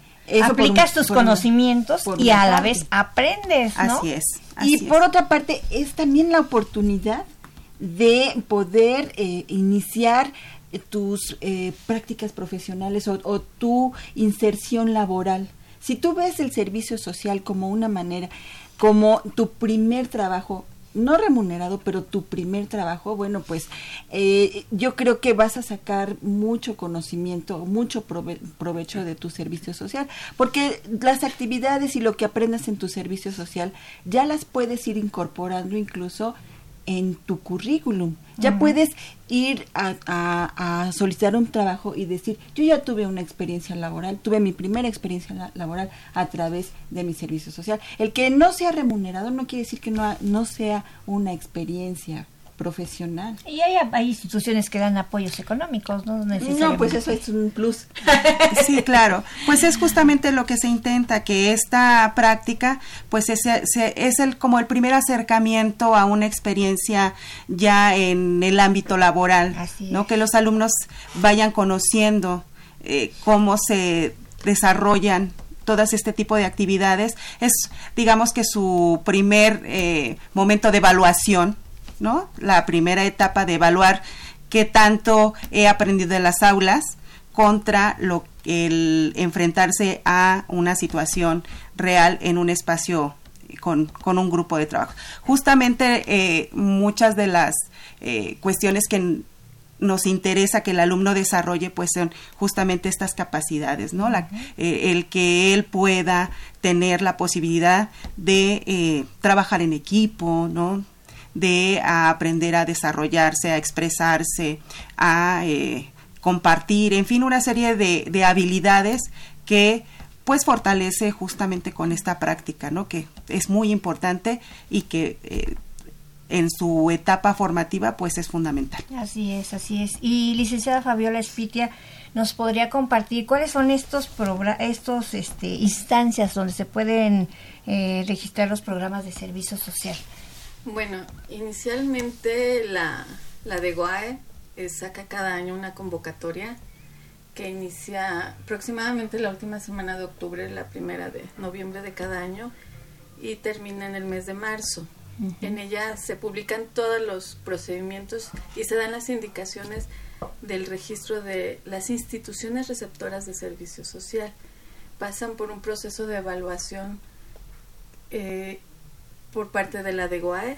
Speaker 2: aplicas tus conocimientos y a la vez aprendes, ¿no?
Speaker 10: Así es.
Speaker 1: y por otra parte, es también la oportunidad de poder eh, iniciar eh, tus eh, prácticas profesionales o, o, tu inserción laboral. Si tú ves el servicio social como una manera, como tu primer trabajo, no remunerado, pero tu primer trabajo, bueno, pues eh, yo creo que vas a sacar mucho conocimiento, mucho provecho de tu servicio social, porque las actividades y lo que aprendas en tu servicio social ya las puedes ir incorporando incluso en tu currículum. Ya puedes ir a, solicitar un trabajo y decir, yo ya tuve una experiencia laboral, tuve mi primera experiencia laboral a través de mi servicio social. El que no sea remunerado no quiere decir que no, no sea una experiencia profesional.
Speaker 2: Y hay, hay, instituciones que dan apoyos económicos, ¿no?
Speaker 1: No, pues eso es un plus.
Speaker 10: sí, claro. Pues es justamente lo que se intenta, que esta práctica, pues es, es el, como el primer acercamiento a una experiencia ya en el ámbito laboral, ¿no? Que los alumnos vayan conociendo eh, cómo se desarrollan todas este tipo de actividades. Es, digamos que su primer eh, momento de evaluación ¿no? La primera etapa de evaluar qué tanto he aprendido en las aulas contra lo el enfrentarse a una situación real en un espacio con, un grupo de trabajo. Justamente eh, muchas de las eh, cuestiones que nos interesa que el alumno desarrolle pues son justamente estas capacidades, ¿no? La, eh, el que él pueda tener la posibilidad de trabajar en equipo, ¿no? De aprender a desarrollarse, a expresarse, a eh, compartir, en fin, una serie de, habilidades que pues fortalece justamente con esta práctica, ¿no? Que es muy importante y que eh, en su etapa formativa pues es fundamental.
Speaker 2: Así es, así es. Y licenciada Fabiola Espitia, ¿nos podría compartir cuáles son estos estos este, instancias donde se pueden eh, registrar los programas de servicio social?
Speaker 5: Bueno, inicialmente la, la de GUAE eh, saca cada año una convocatoria que inicia aproximadamente la última semana de octubre, la primera de noviembre de cada año y termina en el mes de marzo. En ella se publican todos los procedimientos y se dan las indicaciones del registro de las instituciones receptoras de servicio social. Pasan por un proceso de evaluación eh, por parte de la DEGOAE,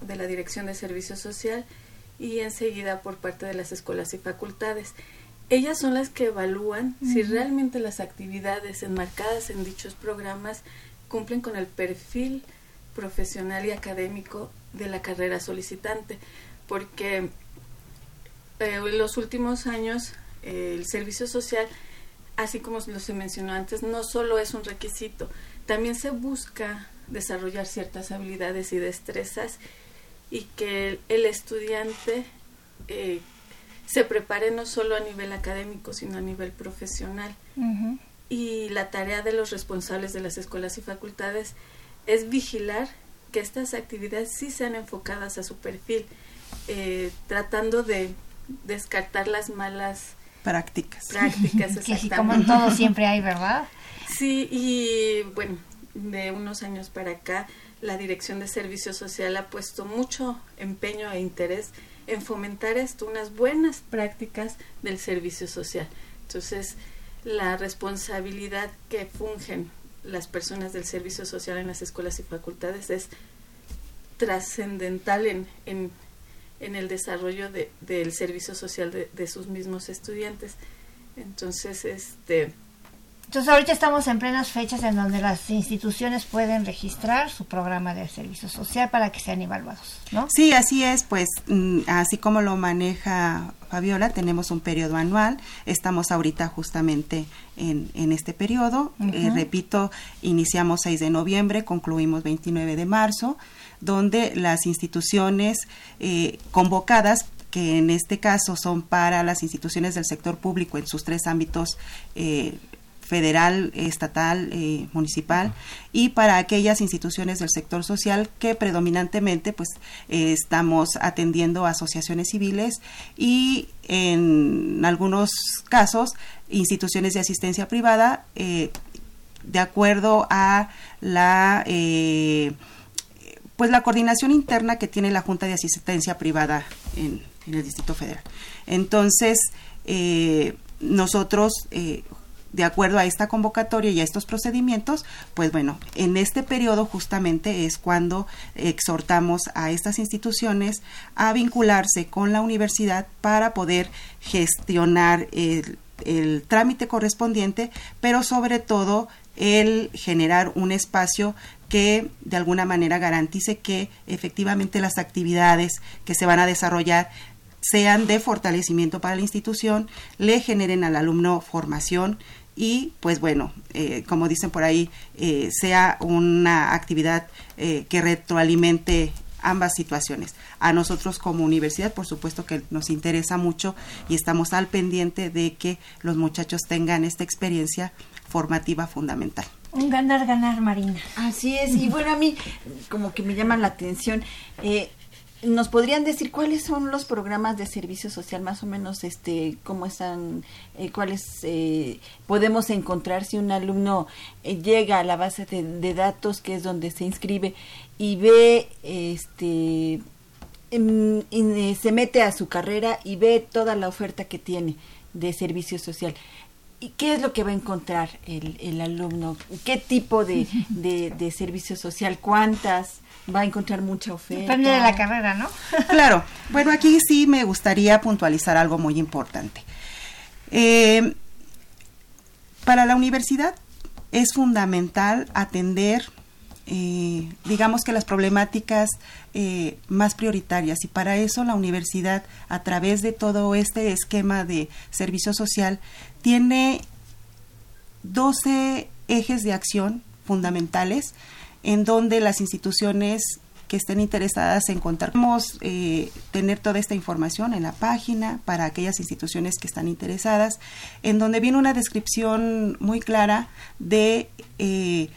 Speaker 5: de la Dirección de Servicio Social, y enseguida por parte de las escuelas y facultades. Ellas son las que evalúan si realmente las actividades enmarcadas en dichos programas cumplen con el perfil profesional y académico de la carrera solicitante, porque eh, en los últimos años eh, el servicio social, así como lo se mencionó antes, no solo es un requisito, también se busca desarrollar ciertas habilidades y destrezas y que el, estudiante eh, se prepare no solo a nivel académico, sino a nivel profesional. Y la tarea de los responsables de las escuelas y facultades es vigilar que estas actividades sí sean enfocadas a su perfil, eh, tratando de descartar las malas
Speaker 10: prácticas.
Speaker 5: Prácticas,
Speaker 2: que como en todo siempre hay, ¿verdad?
Speaker 5: Sí, y bueno, de unos años para acá, la Dirección de Servicio Social ha puesto mucho empeño e interés en fomentar esto, unas buenas prácticas del servicio social. Entonces, la responsabilidad que fungen las personas del servicio social en las escuelas y facultades es trascendental en, en, el desarrollo de, del servicio social de, de sus mismos estudiantes. Entonces, este
Speaker 2: entonces ahorita estamos en plenas fechas en donde las instituciones pueden registrar su programa de servicio social para que sean evaluados, ¿no?
Speaker 10: Sí, así es, pues mm, así como lo maneja Fabiola, tenemos un periodo anual, estamos ahorita justamente en, en este periodo, eh, repito, iniciamos 6 de noviembre, concluimos 29 de marzo, donde las instituciones eh, convocadas que en este caso son para las instituciones del sector público en sus tres ámbitos eh, federal, estatal, eh, municipal y para aquellas instituciones del sector social que predominantemente pues eh, estamos atendiendo asociaciones civiles y en algunos casos instituciones de asistencia privada eh, de acuerdo a la pues la coordinación interna que tiene la Junta de Asistencia Privada en, en el Distrito Federal. Entonces, nosotros de acuerdo a esta convocatoria y a estos procedimientos, pues bueno, en este periodo justamente es cuando exhortamos a estas instituciones a vincularse con la universidad para poder gestionar el, trámite correspondiente, pero sobre todo el generar un espacio que de alguna manera garantice que efectivamente las actividades que se van a desarrollar sean de fortalecimiento para la institución, le generen al alumno formación, y pues bueno, eh, como dicen por ahí, eh, sea una actividad eh, que retroalimente ambas situaciones. A nosotros como universidad, por supuesto que nos interesa mucho y estamos al pendiente de que los muchachos tengan esta experiencia formativa fundamental.
Speaker 2: Un ganar, ganar, Marina.
Speaker 1: Así es, y bueno, a mí como que me llama la atención. Eh, ¿Nos podrían decir cuáles son los programas de servicio social, más o menos, este, cómo están, eh, cuáles eh, podemos encontrar si un alumno eh, llega a la base de, datos, que es donde se inscribe, y ve, este, em, se mete a su carrera y ve toda la oferta que tiene de servicio social? ¿Y qué es lo que va a encontrar el, el alumno? ¿Qué tipo de servicio social? ¿Cuántas? Va a encontrar mucha oferta.
Speaker 2: Depende de la carrera, ¿no?
Speaker 10: claro. Bueno, aquí sí me gustaría puntualizar algo muy importante. Eh, para la universidad es fundamental atender, eh, digamos que las problemáticas eh, más prioritarias y para eso la universidad, a través de todo este esquema de servicio social, tiene 12 ejes de acción fundamentales en donde las instituciones que estén interesadas en contar. Podemos eh, tener toda esta información en la página para aquellas instituciones que están interesadas, en donde viene una descripción muy clara de eh,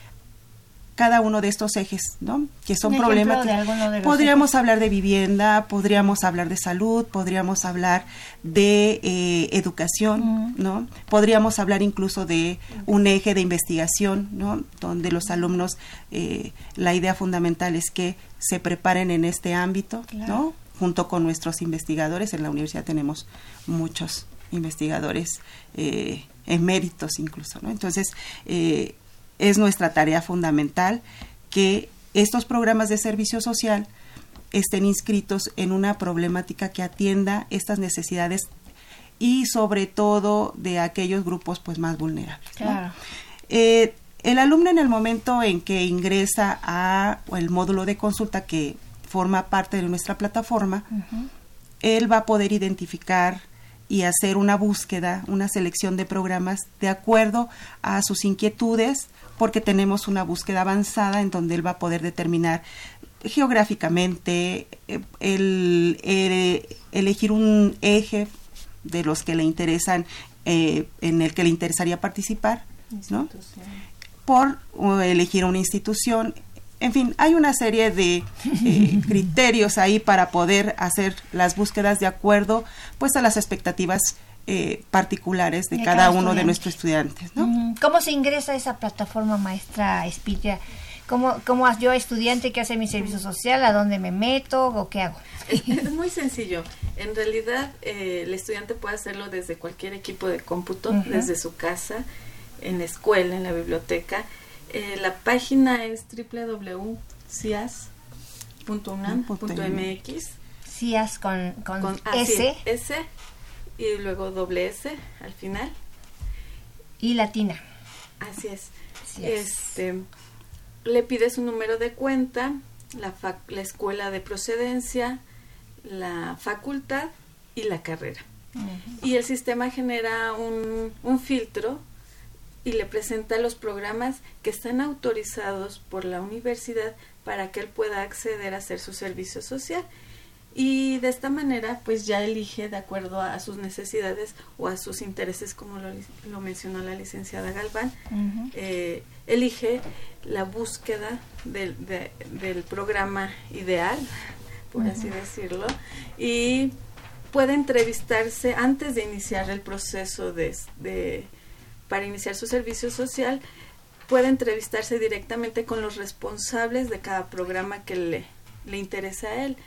Speaker 10: cada uno de estos ejes, ¿no? Que son problemáticos. Podríamos hablar de vivienda, podríamos hablar de salud, podríamos hablar de eh, educación, ¿no? Podríamos hablar incluso de un eje de investigación, ¿no? Donde los alumnos, eh, la idea fundamental es que se preparen en este ámbito, ¿no? Junto con nuestros investigadores. En la universidad tenemos muchos investigadores eh, eméritos incluso, ¿no? Entonces, eh, es nuestra tarea fundamental que estos programas de servicio social estén inscritos en una problemática que atienda estas necesidades y sobre todo de aquellos grupos pues más vulnerables. Eh, el alumno en el momento en que ingresa a el módulo de consulta que forma parte de nuestra plataforma, él va a poder identificar y hacer una búsqueda, una selección de programas de acuerdo a sus inquietudes, porque tenemos una búsqueda avanzada en donde él va a poder determinar geográficamente, eh, el, elegir un eje de los que le interesan, eh, en el que le interesaría participar, ¿no? por elegir una institución. En fin, hay una serie de eh, criterios ahí para poder hacer las búsquedas de acuerdo pues a las expectativas eh, particulares de, cada, uno de nuestros estudiantes. ¿no?
Speaker 2: ¿Cómo se ingresa a esa plataforma maestra Espitia? ¿Cómo, ¿Cómo yo, estudiante que hace mi servicio social, a dónde me meto o qué hago?
Speaker 5: Es, muy sencillo. En realidad, eh, el estudiante puede hacerlo desde cualquier equipo de cómputo, desde su casa, en la escuela, en la biblioteca. Eh, la página es www.cias.unam.mx.
Speaker 2: CIAS con, con, S.
Speaker 5: S y luego doble S al final.
Speaker 2: Y latina.
Speaker 5: Así es. Este, le pides un número de cuenta, la, la escuela de procedencia, la facultad y la carrera. Y el sistema genera un, un filtro y le presenta los programas que están autorizados por la universidad para que él pueda acceder a hacer su servicio social. Y de esta manera pues ya elige de acuerdo a, sus necesidades o a sus intereses como lo, mencionó la licenciada Galván eh, elige la búsqueda del, del programa ideal por así decirlo y puede entrevistarse antes de iniciar el proceso de, de para iniciar su servicio social puede entrevistarse directamente con los responsables de cada programa que le, le interesa a él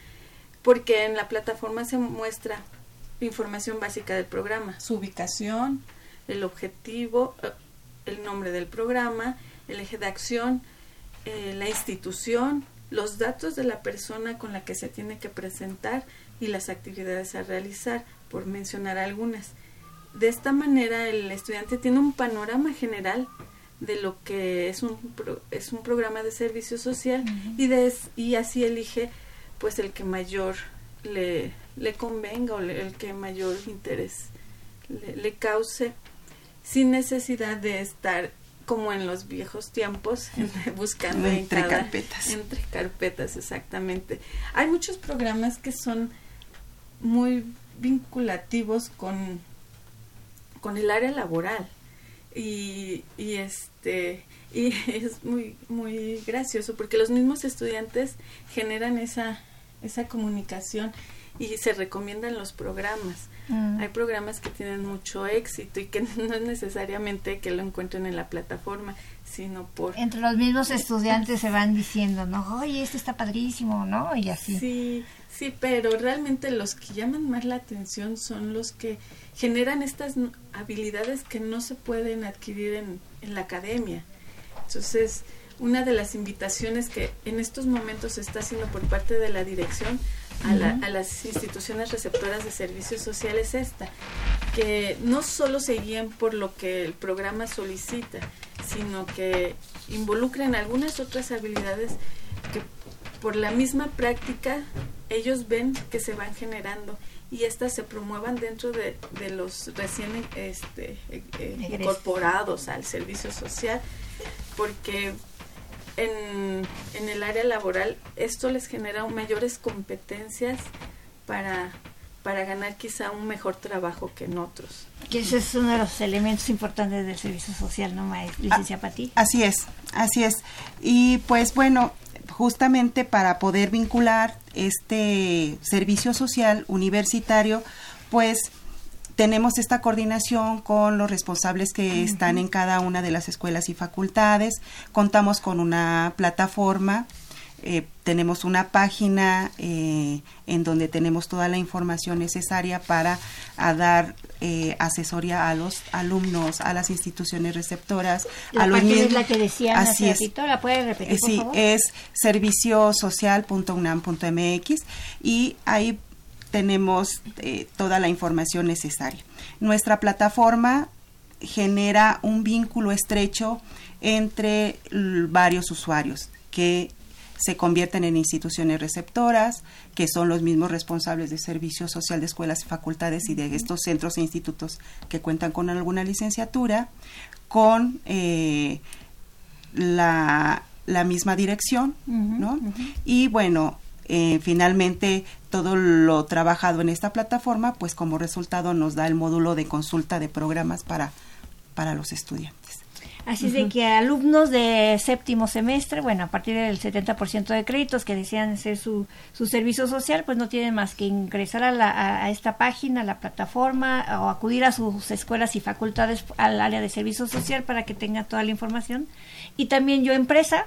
Speaker 5: porque en la plataforma se muestra información básica del programa, su ubicación, el objetivo, eh, el nombre del programa, el eje de acción, eh, la institución, los datos de la persona con la que se tiene que presentar y las actividades a realizar, por mencionar algunas. De esta manera el estudiante tiene un panorama general de lo que es un, es un programa de servicio social y, de, y así elige pues el que mayor le, le convenga o el que mayor interés le, cause sin necesidad de estar como en los viejos tiempos buscando
Speaker 10: entre carpetas.
Speaker 5: entre carpetas exactamente. Hay muchos programas que son muy vinculativos con con el área laboral y, y este y es muy muy gracioso porque los mismos estudiantes generan esa esa comunicación y se recomiendan los programas. Mm. Hay programas que tienen mucho éxito y que no es necesariamente que lo encuentren en la plataforma, sino por...
Speaker 2: Entre los mismos estudiantes se van diciendo, no, oye, este está padrísimo, ¿no? Y así.
Speaker 5: Sí, sí, pero realmente los que llaman más la atención son los que generan estas habilidades que no se pueden adquirir en, en la academia. Entonces, una de las invitaciones que en estos momentos se está haciendo por parte de la dirección a, las instituciones receptoras de servicios sociales es esta, que no solo se guíen por lo que el programa solicita, sino que involucren algunas otras habilidades que por la misma práctica ellos ven que se van generando y estas se promuevan dentro de, de los recién este, eh, eh, incorporados al servicio social, porque en, en el área laboral esto les genera mayores competencias para, para ganar quizá un mejor trabajo que en otros.
Speaker 2: Que ese es uno de los elementos importantes del servicio social, ¿no, licencia
Speaker 10: ah,
Speaker 2: Pati?
Speaker 10: Así es, así es. Y pues bueno, justamente para poder vincular este servicio social universitario, pues tenemos esta coordinación con los responsables que están en cada una de las escuelas y facultades. Contamos con una plataforma eh, tenemos una página eh, en donde tenemos toda la información necesaria para dar eh, asesoría a los alumnos, a las instituciones receptoras.
Speaker 2: La
Speaker 10: a los
Speaker 2: página es la que decía
Speaker 10: Así es.
Speaker 2: ¿la puede repetir,
Speaker 10: sí,
Speaker 2: por favor?
Speaker 10: es serviciosocial.unam.mx y ahí tenemos toda la información necesaria. Nuestra plataforma genera un vínculo estrecho entre varios usuarios que se convierten en instituciones receptoras, que son los mismos responsables de servicio social de escuelas y facultades y de estos centros e institutos que cuentan con alguna licenciatura, con eh, la, la, misma dirección, ¿no? Y bueno, eh, finalmente todo lo trabajado en esta plataforma, pues como resultado nos da el módulo de consulta de programas para, para los estudiantes.
Speaker 2: Así es de que alumnos de séptimo semestre, bueno, a partir del 70% de créditos que desean hacer su, su servicio social, pues no tienen más que ingresar a, la, a, esta página, a la plataforma, o acudir a sus escuelas y facultades al área de servicio social para que tengan toda la información. Y también yo, empresa,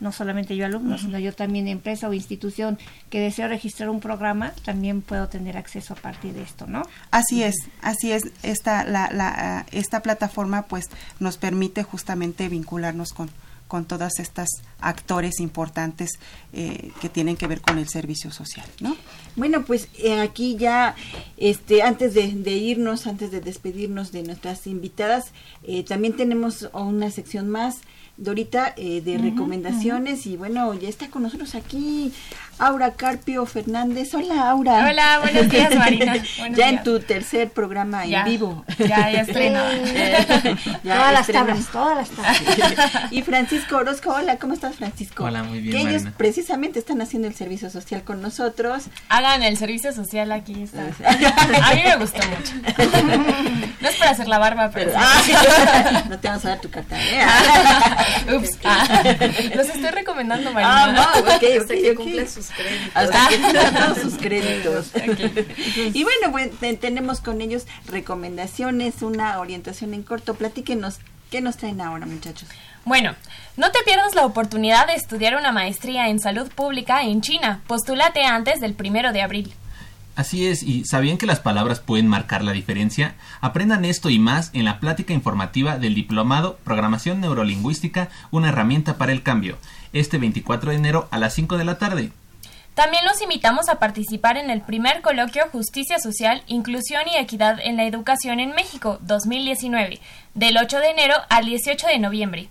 Speaker 2: no solamente yo alumno, sino yo también empresa o institución que deseo registrar un programa, también puedo tener acceso a partir de esto, ¿no?
Speaker 10: Así es, así es. Esta, la, la, esta plataforma pues nos permite justamente vincularnos con, con todas estas actores importantes eh, que tienen que ver con el servicio social, ¿no?
Speaker 1: Bueno, pues eh, aquí ya, este, antes de, de, irnos, antes de despedirnos de nuestras invitadas, eh, también tenemos una sección más Dorita eh, de recomendaciones y bueno, ya está con nosotros aquí Aura Carpio Fernández. Hola Aura.
Speaker 11: Hola, buenos días Marina.
Speaker 1: ya en tu tercer programa en vivo.
Speaker 11: Ya, ya estreno.
Speaker 2: todas las tablas, todas las tablas.
Speaker 1: y Francisco Orozco, hola, ¿cómo estás Francisco?
Speaker 12: Hola, muy bien.
Speaker 1: Que ellos precisamente están haciendo el servicio social con nosotros.
Speaker 11: Hagan el servicio social aquí. Está. A mí me gustó mucho. No es para hacer la barba, pero...
Speaker 1: no te vamos a dar tu carta.
Speaker 11: Ups. Ah, los estoy recomendando, Marina.
Speaker 1: Ah, no, ok,
Speaker 5: okay,
Speaker 1: okay,
Speaker 5: cumplen sus créditos.
Speaker 1: Hasta que todos sus créditos. y bueno, bueno, tenemos con ellos recomendaciones, una orientación en corto. Platíquenos, ¿qué nos traen ahora, muchachos?
Speaker 7: Bueno, no te pierdas la oportunidad de estudiar una maestría en salud pública en China. Postúlate antes del primero de abril.
Speaker 12: Así es, y ¿sabían que las palabras pueden marcar la diferencia? Aprendan esto y más en la plática informativa del diplomado Programación Neurolingüística, una herramienta para el cambio, este 24 de enero a las 5 de la tarde.
Speaker 7: También los invitamos a participar en el primer coloquio Justicia Social, Inclusión y Equidad en la Educación en México 2019, del 8 de enero al 18 de noviembre.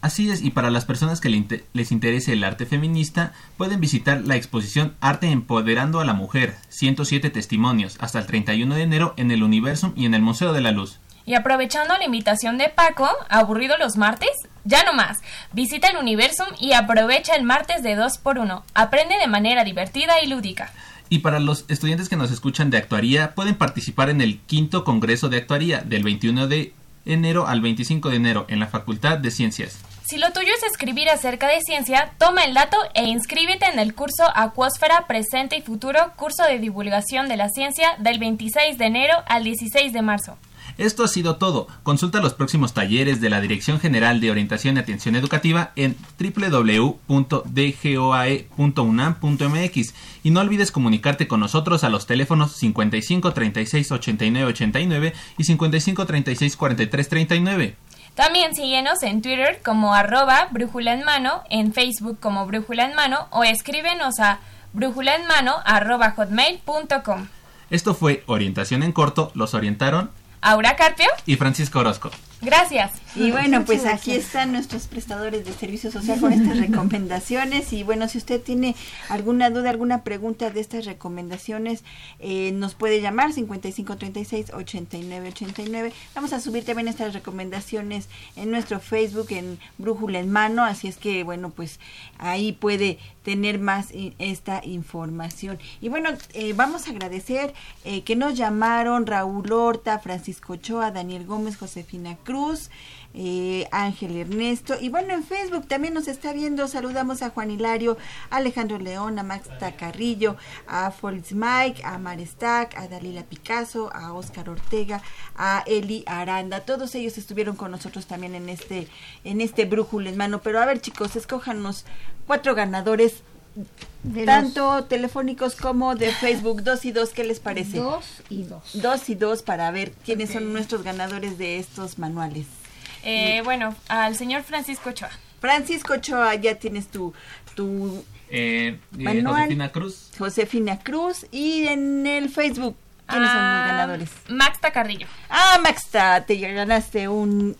Speaker 12: Así es, y para las personas que les interese el arte feminista, pueden visitar la exposición Arte Empoderando a la Mujer, 107 testimonios, hasta el 31 de enero en el Universum y en el Museo de la Luz.
Speaker 7: Y aprovechando la invitación de Paco, ¿aburrido los martes? Ya no más. Visita el Universum y aprovecha el martes de 2x1. Aprende de manera divertida y lúdica.
Speaker 12: Y para los estudiantes que nos escuchan de actuaría, pueden participar en el quinto Congreso de Actuaría del 21 de enero al 25 de enero en la Facultad de Ciencias.
Speaker 7: Si lo tuyo es escribir acerca de ciencia, toma el dato e inscríbete en el curso Acuósfera Presente y Futuro, curso de divulgación de la ciencia del 26 de enero al 16 de marzo.
Speaker 12: Esto ha sido todo. Consulta los próximos talleres de la Dirección General de Orientación y Atención Educativa en www.dgoae.unam.mx y no olvides comunicarte con nosotros a los teléfonos 55 36 89 89 y 55 36 43 39.
Speaker 7: También síguenos en Twitter como arroba brújula en mano, en Facebook como brújula en mano o escríbenos a brújula en mano arroba hotmail.com.
Speaker 12: Esto fue Orientación en Corto, los orientaron
Speaker 7: Aura Carpio
Speaker 12: y Francisco Orozco.
Speaker 7: Gracias.
Speaker 1: Y bueno, pues aquí están nuestros prestadores de servicio social con estas recomendaciones. Y bueno, si usted tiene alguna duda, alguna pregunta de estas recomendaciones, eh, nos puede llamar 5536-8989. Vamos a subir también estas recomendaciones en nuestro Facebook, en Brújula en Mano. Así es que, bueno, pues ahí puede tener más esta información. Y bueno, eh, vamos a agradecer eh, que nos llamaron Raúl Horta, Francisco Ochoa, Daniel Gómez, Josefina Cruz, eh, Ángel Ernesto. Y bueno, en Facebook también nos está viendo. Saludamos a Juan Hilario, a Alejandro León, a Max Tacarrillo, a Folks Mike, a Marestac, a Dalila Picasso, a Oscar Ortega, a Eli Aranda. Todos ellos estuvieron con nosotros también en este, en este brújula en mano. Pero a ver, chicos, escójanos cuatro ganadores tanto telefónicos como de Facebook, dos y dos, ¿qué les parece?
Speaker 2: Dos y dos.
Speaker 1: Dos y dos para ver quiénes son nuestros ganadores de estos manuales.
Speaker 11: Eh, bueno, al señor Francisco Ochoa.
Speaker 1: Francisco Ochoa, ya tienes tu, tu
Speaker 12: Eh, eh,
Speaker 1: manual.
Speaker 12: Josefina Cruz.
Speaker 1: Josefina Cruz y en el Facebook, ¿quiénes son los
Speaker 11: Ah,
Speaker 1: ganadores?
Speaker 11: Max Tacarrillo.
Speaker 1: Ah, Maxta, te ganaste un,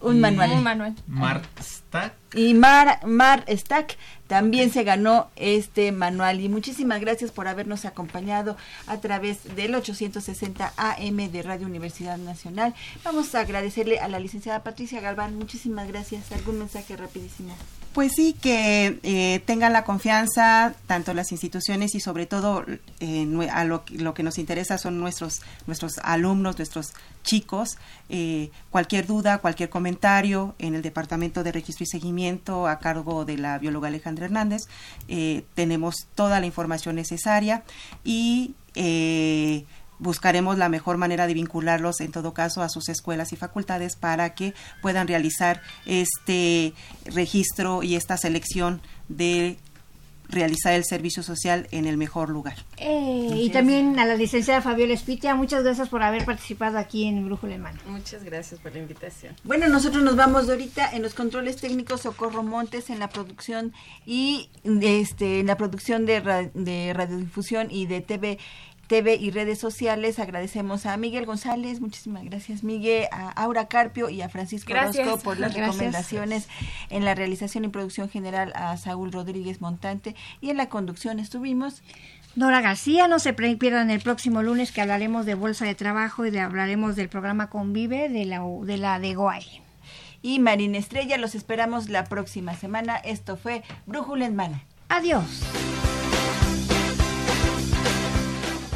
Speaker 1: un manual.
Speaker 11: Un manual.
Speaker 12: Mar Stack.
Speaker 1: Y Mar, Mar Stack también se ganó este manual. Y muchísimas gracias por habernos acompañado a través del 860 AM de Radio Universidad Nacional. Vamos a agradecerle a la licenciada Patricia Galván. Muchísimas gracias. ¿Algún mensaje rapidísimo?
Speaker 10: Pues sí, que eh, tengan la confianza, tanto las instituciones y sobre todo eh, a lo, que- lo que nos interesa son nuestros, nuestros alumnos, nuestros chicos. Eh, cualquier duda, cualquier comentario en el Departamento de Registro y Seguimiento a cargo de la bióloga Alejandra Hernández, tenemos toda la información necesaria y buscaremos la mejor manera de vincularlos en todo caso a sus escuelas y facultades para que puedan realizar este registro y esta selección de realizar el servicio social en el mejor lugar.
Speaker 2: Eh, y también a la licenciada Fabiola Espitia, muchas gracias por haber participado aquí en Brújula en Mano.
Speaker 5: Muchas gracias por la invitación.
Speaker 1: Bueno, nosotros nos vamos de ahorita en los controles técnicos Socorro Montes en la producción y este en la producción de, ra- de radiodifusión y de TV TV y redes sociales. Agradecemos a Miguel González, muchísimas gracias Miguel, a Aura Carpio y a Francisco
Speaker 11: Gracias.
Speaker 1: Rosco por las
Speaker 2: Gracias.
Speaker 1: recomendaciones en la realización y producción general a Saúl Rodríguez Montante y en la conducción estuvimos
Speaker 2: Nora García, no se pierdan el próximo lunes que hablaremos de bolsa de trabajo y de hablaremos del programa Convive de la de la de Goay.
Speaker 1: y Marina Estrella. Los esperamos la próxima semana. Esto fue Brújula en Mano.
Speaker 2: Adiós.